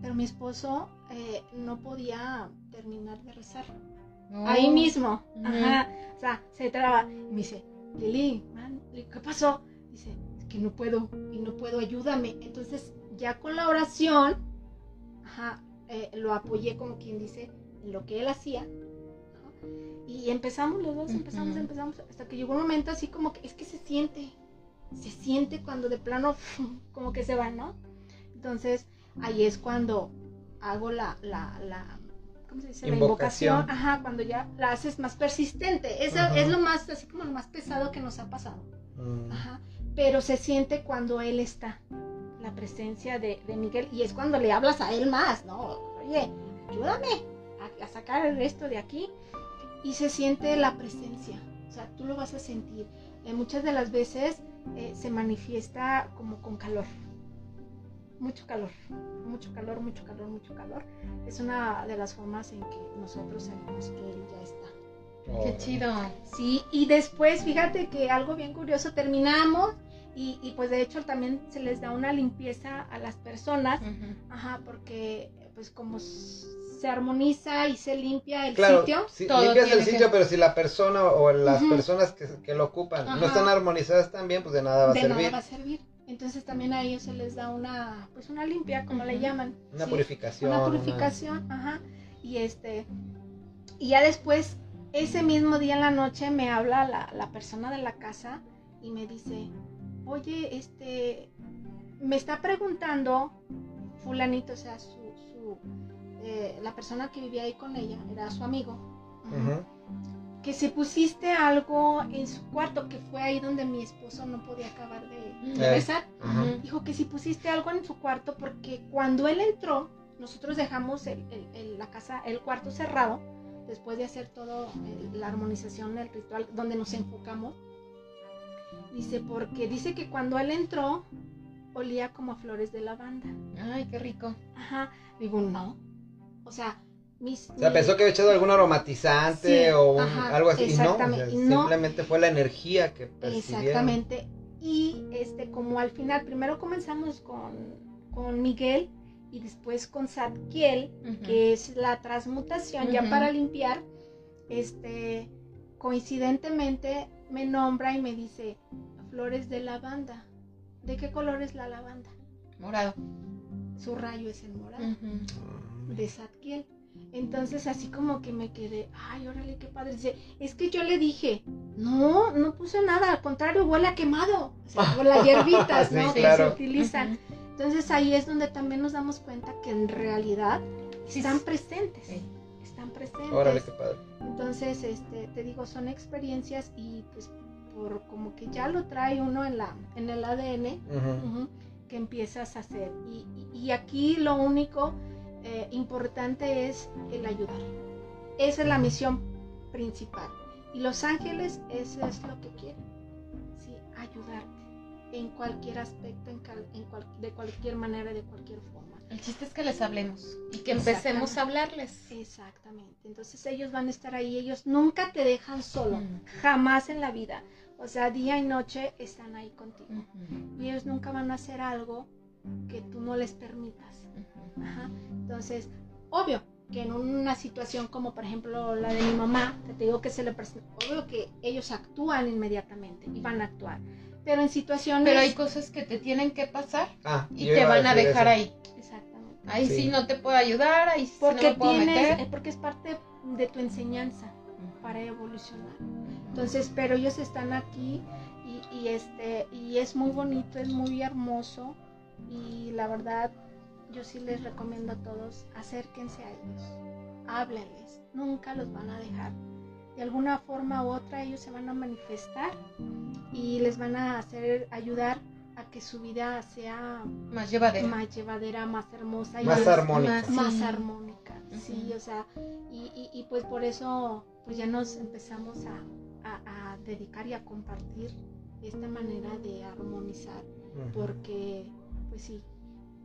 pero mi esposo eh, no podía terminar de rezar. No. Ahí mismo. Ajá. O sea, se traba. Y me dice, Lili, man, ¿qué pasó? Dice, que no puedo, y no puedo, ayúdame. Entonces, ya con la oración, ajá, eh, lo apoyé como quien dice en lo que él hacía. Y empezamos los dos, empezamos, empezamos, hasta que llegó un momento así como que es que se siente, se siente cuando de plano [LAUGHS] como que se va, ¿no? Entonces, ahí es cuando hago la, la, la ¿cómo se dice? Invocación. La invocación, ajá, cuando ya la haces más persistente. Eso es lo más, así como lo más pesado que nos ha pasado. Mm. Ajá. Pero se siente cuando él está, la presencia de, Miguel, y es cuando le hablas a él más, ¿no? Oye, ayúdame a, sacar esto de aquí. Y se siente la presencia, o sea, tú lo vas a sentir. Muchas de las veces eh, se manifiesta como con calor. Mucho calor, mucho calor, mucho calor, mucho calor. Es una de las formas en que nosotros sabemos que él ya está. Qué chido. Sí, y después fíjate que algo bien curioso, terminamos y, y pues de hecho también se les da una limpieza a las personas, ajá, porque pues como se armoniza y se limpia el Claro, sitio, sí, todo limpias el que- sitio, pero si la persona o las personas que, que lo ocupan no están armonizadas también, pues de nada va a de servir. nada va a servir. Entonces también a ellos se les da una, pues una limpia, como le Ujú. llaman. Una ¿sí? purificación. Una una- purificación, ajá. Y este, y ya después, ese mismo día en la noche me habla la, la persona de la casa y me dice, oye, este, me está preguntando fulanito, o sea, su, su eh, la persona que vivía ahí con ella, era su amigo, que si pusiste algo en su cuarto, que fue ahí donde mi esposo no podía acabar de, de Eh. Dijo que si pusiste algo en su cuarto, porque cuando él entró, nosotros dejamos el- el- el- la casa, el cuarto cerrado, después de hacer todo el- la armonización, el ritual, donde nos enfocamos. Dice, porque dice que cuando él entró, olía como a flores de lavanda. Ay, qué rico. Ajá. Digo, no. O sea, mis... O sea, mi- pensó que había echado algún aromatizante Sí, o un- ajá, algo así. Y no, o sea, exactamente, y no. simplemente fue la energía que percibieron. Exactamente. Y este, como al final, primero comenzamos con, con Miguel y después con Zadkiel, Ujú. que es la transmutación ya para limpiar, este, coincidentemente me nombra y me dice, flores de lavanda. ¿De qué color es la lavanda? Morado. Su rayo es el morado, Ujú. de Zadkiel. Entonces así como que me quedé, ay, órale, qué padre. Dice, es que yo le dije, no, no puse nada, al contrario, huele a quemado. O sea, [LAUGHS] con las hierbitas, Sí, ¿no? Que se utilizan. Entonces ahí es donde también nos damos cuenta que en realidad Sí, están sí. presentes. Sí. Están presentes. Órale, qué padre. Entonces, este, te digo, son experiencias y pues por como que ya lo trae uno en la, en el ADN, que empiezas a hacer. Y, y- y aquí lo único eh, importante es el ayudar. Esa es la misión principal. Y los ángeles, eso es lo que quieren. Sí, ayudarte en cualquier aspecto, en cal- en cual- de cualquier manera, de cualquier forma. El chiste es que les hablemos y que empecemos a hablarles. Exactamente. Entonces ellos van a estar ahí, ellos nunca te dejan solo, Mm. jamás en la vida. O sea, día y noche están ahí contigo. Ujú. Y ellos nunca van a hacer algo que tú no les permitas. Ajá. Entonces, obvio que en una situación como por ejemplo la de mi mamá, te digo que se le presenta, obvio que ellos actúan inmediatamente y van a actuar. Pero en situaciones... Pero hay cosas que te tienen que pasar Ah, y te van a dejar eso. ahí. Exactamente. Ahí sí. Sí. no te puedo ayudar, ahí sí Porque no me puedo tienes, meter. eh, porque es parte de tu enseñanza para evolucionar. Entonces, pero ellos están aquí y, y este y es muy bonito, es muy hermoso y la verdad yo sí les recomiendo a todos acérquense a ellos, háblenles, nunca los van a dejar. De alguna forma u otra ellos se van a manifestar y les van a hacer ayudar a que su vida sea Más llevadera. más llevadera, más hermosa y Más armónica. más- más armónica, sí, o sea, y, y- y pues por eso pues ya nos empezamos a, a- a dedicar y a compartir esta manera de armonizar, porque pues sí,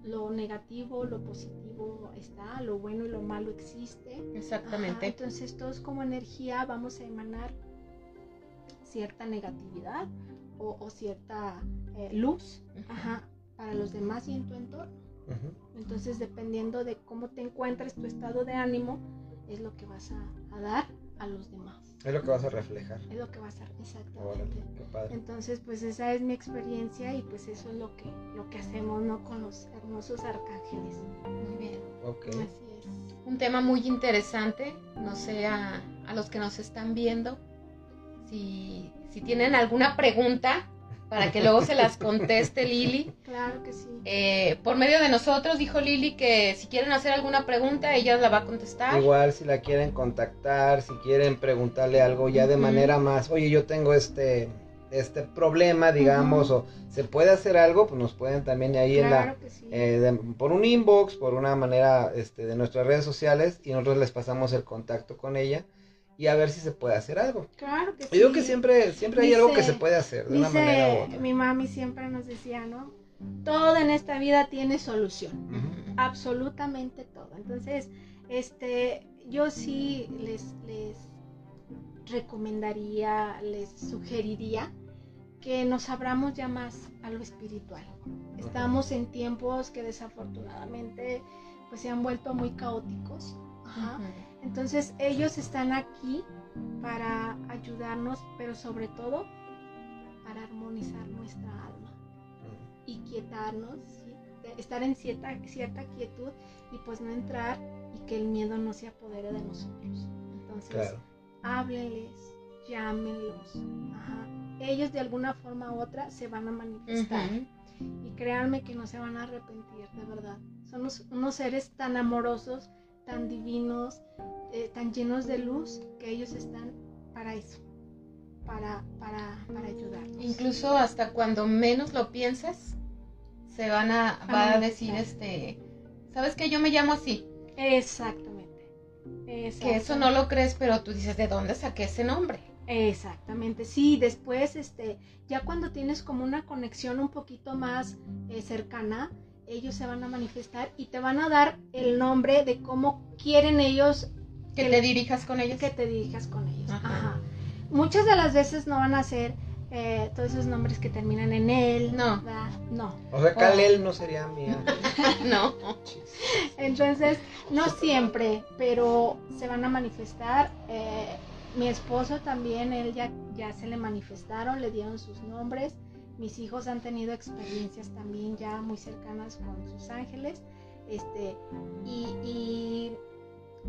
lo negativo, lo positivo está, lo bueno y lo malo existe. Ajá, Exactamente. entonces todos como energía vamos a emanar cierta negatividad o, o cierta eh, luz ajá, para los demás y en tu entorno. Entonces, dependiendo de cómo te encuentres, tu estado de ánimo, es lo que vas a, a dar a los demás. Es lo que vas a reflejar. Es lo que vas a Órale, exactamente. qué padre. Entonces, pues esa es mi experiencia y pues eso es lo que, lo que hacemos, ¿no? Con los hermosos arcángeles. Muy bien. Ok. Así es. Un tema muy interesante. No sé a, a los que nos están viendo si, si tienen alguna pregunta para que luego se las conteste Lili. [LAUGHS] Claro que sí. Eh, por medio de nosotros dijo Lili que si quieren hacer alguna pregunta ella la va a contestar. Igual si la quieren contactar, si quieren preguntarle algo ya de manera más, oye, yo tengo este este problema, digamos, o se puede hacer algo, pues nos pueden también ahí en la Claro que sí. eh, de- por un inbox, por una manera este, de nuestras redes sociales y nosotros les pasamos el contacto con ella y a ver si se puede hacer algo. claro que sí. Yo digo que siempre siempre hay algo que se puede hacer de una manera u otra. mi mami siempre nos decía, ¿no? Todo en esta vida tiene solución. Absolutamente todo. Entonces, este, yo sí les, les recomendaría, les sugeriría que nos abramos ya más a lo espiritual. Estamos en tiempos que desafortunadamente pues se han vuelto muy caóticos. Ajá. Entonces ellos están aquí para ayudarnos, pero sobre todo para armonizar nuestra alma y quietarnos, estar en cierta, cierta quietud y pues no entrar y que el miedo no se apodere de nosotros. Entonces, Claro. háblenles, llámenlos. ajá. Ellos de alguna forma u otra se van a manifestar y créanme que no se van a arrepentir, de verdad. Son unos, unos seres tan amorosos, tan divinos, eh, tan llenos de luz, que ellos están para eso, para, para, para ayudarnos. Incluso hasta cuando menos lo pienses, se van a, va a decir este, ¿sabes que yo me llamo así? Exactamente. Que eso no lo crees, pero tú dices, ¿de dónde saqué ese nombre? Exactamente, sí, después, este, ya cuando tienes como una conexión un poquito más eh, cercana, ellos se van a manifestar y te van a dar el nombre de cómo quieren ellos Que Que- te dirijas con ellos. que te dirijas con ellos. Ajá. Ajá. Muchas de las veces no van a ser eh, todos esos nombres que terminan en él. No. ¿verdad? No. O sea, Kalel no sería ángel. [LAUGHS] no. [LAUGHS] Entonces, no siempre, pero se van a manifestar. eh, mi esposo también, él ya, ya se le manifestaron, le dieron sus nombres. Mis hijos han tenido experiencias también ya muy cercanas con sus ángeles. Este, y, y,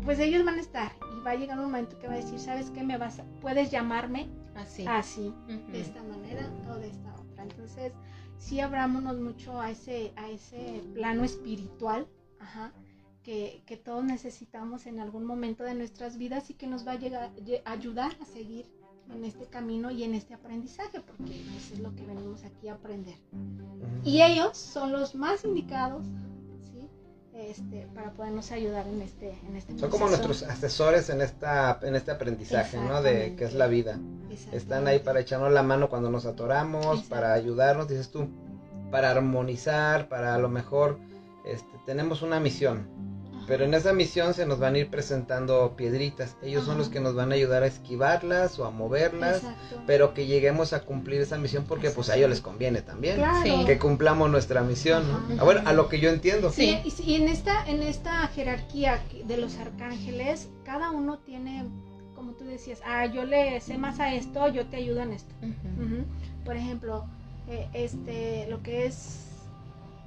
pues ellos van a estar. Y va a llegar un momento que va a decir, ¿sabes qué? Me vas a- puedes llamarme Así. así Ujú. de esta manera o de esta otra. Entonces, sí abrámonos mucho a ese, a ese plano espiritual, ajá, que, que todos necesitamos en algún momento de nuestras vidas y que nos va a llegar, lle- ayudar a seguir en este camino y en este aprendizaje, porque eso es lo que venimos aquí a aprender. Y ellos son los más indicados. Este, para podernos ayudar en este, en este Son como nuestros asesores en esta en este aprendizaje, ¿no? De que es la vida. Están ahí para echarnos la mano cuando nos atoramos, para ayudarnos, dices tú, para armonizar, para a lo mejor este, tenemos una misión. Pero en esa misión se nos van a ir presentando piedritas. Ellos son los que nos van a ayudar a esquivarlas o a moverlas, Exacto. pero que lleguemos a cumplir esa misión porque pues a ellos les conviene también. Claro. Sí. Que cumplamos nuestra misión. Ah, bueno, a lo que yo entiendo. Sí. Sí, y en esta, en esta jerarquía de los arcángeles, cada uno tiene, como tú decías, ah, yo le sé más a esto, yo te ayudo en esto. Ujú. Por ejemplo, eh, este, lo que es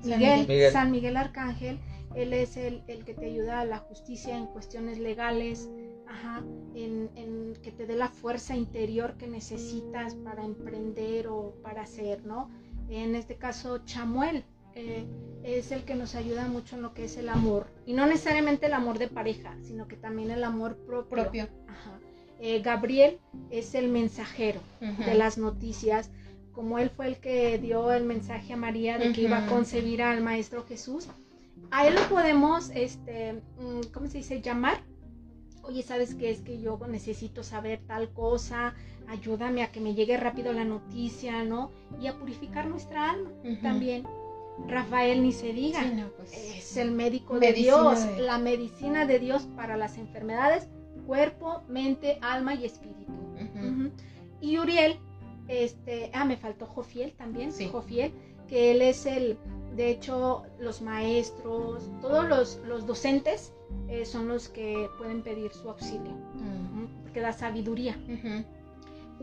San Miguel. San Miguel Arcángel, él es el, el que te ayuda a la justicia en cuestiones legales, ajá, en, en que te dé la fuerza interior que necesitas para emprender o para hacer, ¿no? En este caso, Chamuel eh, es el que nos ayuda mucho en lo que es el amor. Y no necesariamente el amor de pareja, sino que también el amor propio. Propio. Ajá. Eh, Gabriel es el mensajero de las noticias, como él fue el que dio el mensaje a María de que iba a concebir al Maestro Jesús, a él lo podemos, este, mm, ¿cómo se dice? Llamar. Oye, ¿sabes qué? Es que yo necesito saber tal cosa, ayúdame a que me llegue rápido la noticia, ¿no? Y a purificar nuestra alma también. Rafael ni se diga. Sí, no, pues, Es el médico de Dios, de- la medicina de Dios para las enfermedades, cuerpo, mente, alma y espíritu. Y Uriel, este, ah, me faltó Jofiel también, Sí. Jofiel, que él es el, de hecho, los maestros, todos los, los docentes eh, son los que pueden pedir su auxilio, Mm. porque da sabiduría. Ujú.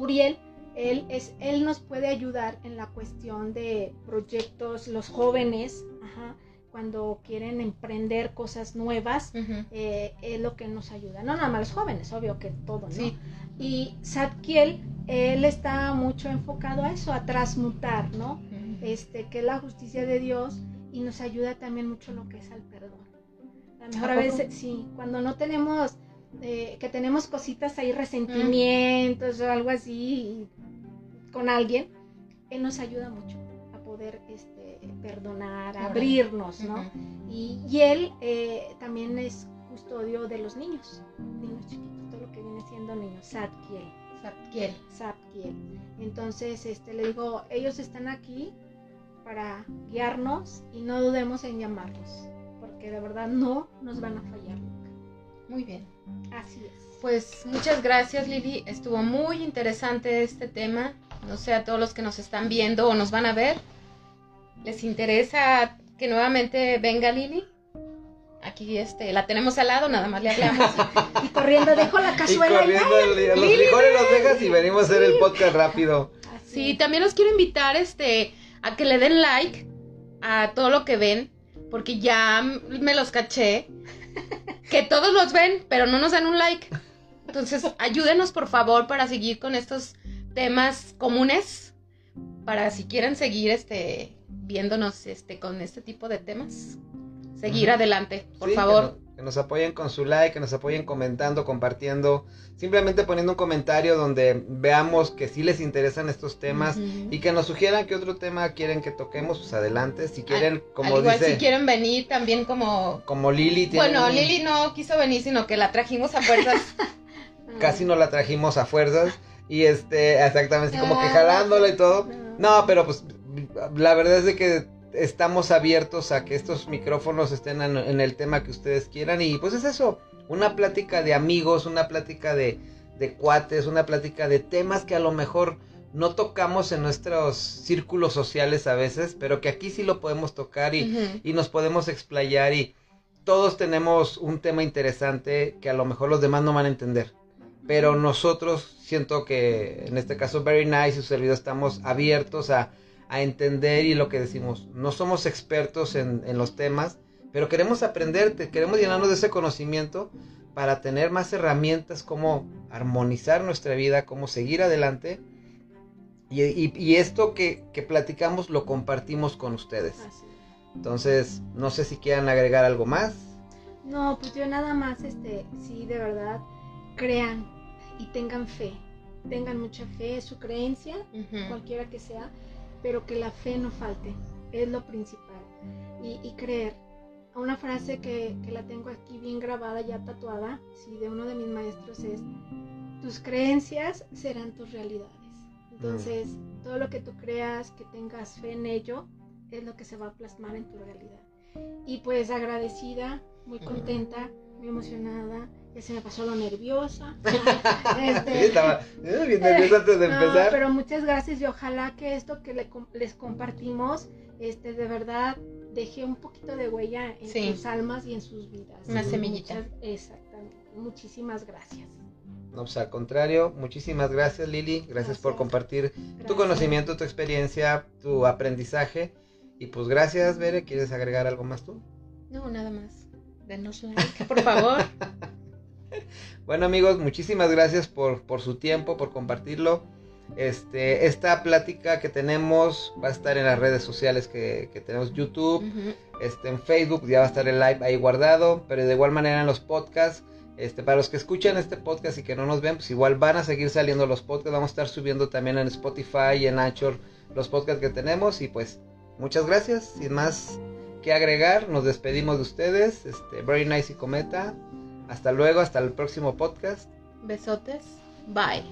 Uriel, él, es, él nos puede ayudar en la cuestión de proyectos, los jóvenes, ajá, cuando quieren emprender cosas nuevas, eh, es lo que nos ayuda. No nada más los jóvenes, obvio que todo, ¿no? Sí. Y Zadkiel, él está mucho enfocado a eso, a transmutar, ¿no? Este, que es la justicia de Dios y nos ayuda también mucho lo que es al perdón. A lo mejor ¿A veces, sí, cuando no tenemos, eh, que tenemos cositas ahí, resentimientos o algo así y- con alguien, él nos ayuda mucho a poder este, perdonar, a abrirnos, ¿no? Ujú. Y, y él eh, también es custodio de los niños, niños chiquitos, todo lo que viene siendo niños, Zadkiel. Zadkiel. Entonces, este, le digo, ellos están aquí para guiarnos y no dudemos en llamarlos, porque de verdad no nos van a fallar nunca. Muy bien. Así es. Pues muchas gracias Lili, estuvo muy interesante este tema. No sé a todos los que nos están viendo o nos van a ver, ¿les interesa que nuevamente venga Lili? Aquí este, la tenemos al lado, nada más le hablamos. Y corriendo, dejo la Y cazuela allá. corriendo el- los frijoles los dejas y venimos a hacer el podcast rápido. Así Sí, también los quiero invitar este, a que le den like a todo lo que ven, porque ya me los caché. [LAUGHS] Que todos los ven, pero no nos dan un like. Entonces, ayúdenos por favor para seguir con estos temas comunes, para si quieren seguir este viéndonos este con este tipo de temas, seguir adelante, por Sí, que favor. no- Que nos, apoyen con su like, que nos apoyen comentando, compartiendo, simplemente poniendo un comentario donde veamos que sí les interesan estos temas y que nos sugieran qué otro tema quieren que toquemos, pues adelante. Si quieren, como Al igual dice, si quieren venir también como como Lili, tiene bueno, un- Lili no quiso venir, sino que la trajimos a fuerzas. [LAUGHS] casi no la trajimos a fuerzas y este, exactamente, así como que jalándola y todo. No. No, pero pues la verdad es de que estamos abiertos a que estos micrófonos estén en, en el tema que ustedes quieran. Y pues es eso, una plática de amigos, una plática de, de cuates, una plática de temas que a lo mejor no tocamos en nuestros círculos sociales a veces, pero que aquí sí lo podemos tocar y, y nos podemos explayar. Y todos tenemos un tema interesante que a lo mejor los demás no van a entender. Pero nosotros siento que en este caso Very Nice y su servidor estamos abiertos a, a entender y lo que decimos, no somos expertos en, en los temas, pero queremos aprender, te- queremos llenarnos de ese conocimiento para tener más herramientas, cómo armonizar nuestra vida, cómo seguir adelante. Y, y- y esto que, que platicamos lo compartimos con ustedes. Entonces, no sé si quieran agregar algo más. No, pues yo nada más, este, sí, de verdad, crean y tengan fe. Tengan mucha fe, su creencia, cualquiera que sea, pero que la fe no falte, es lo principal. Y, y creer. Una frase que, que la tengo aquí bien grabada, ya tatuada, sí, de uno de mis maestros es, tus creencias serán tus realidades. Entonces, todo lo que tú creas, que tengas fe en ello, es lo que se va a plasmar en tu realidad. Y pues agradecida, muy contenta, muy emocionada, ya se me pasó lo nerviosa. [LAUGHS] Este, Sí, estaba bien nervioso antes de [LAUGHS] no, empezar. pero muchas gracias y ojalá que esto que le les compartimos, este, de verdad deje un poquito de huella en Sí. sus almas y en sus vidas. Una semillita. muchas- exactamente. Muchísimas gracias. No, pues al contrario, muchísimas gracias Lili, gracias, por Gracias. compartir tu conocimiento, tu experiencia, tu aprendizaje. Y pues gracias, Bere, ¿quieres agregar algo más tú? No, nada más. Denos like, por favor. [LAUGHS] Bueno amigos, muchísimas gracias por, por su tiempo, por compartirlo. Este, esta plática que tenemos va a estar en las redes sociales que, que tenemos YouTube, este, en Facebook, ya va a estar el live ahí guardado, pero de igual manera en los podcasts, este, para los que escuchan este podcast y que no nos ven, pues igual van a seguir saliendo los podcasts, vamos a estar subiendo también en Spotify y en Anchor los podcasts que tenemos. Y pues muchas gracias, sin más que agregar, nos despedimos de ustedes, este, Very Nice y Cometa, hasta luego, hasta el próximo podcast. Besotes. Bye.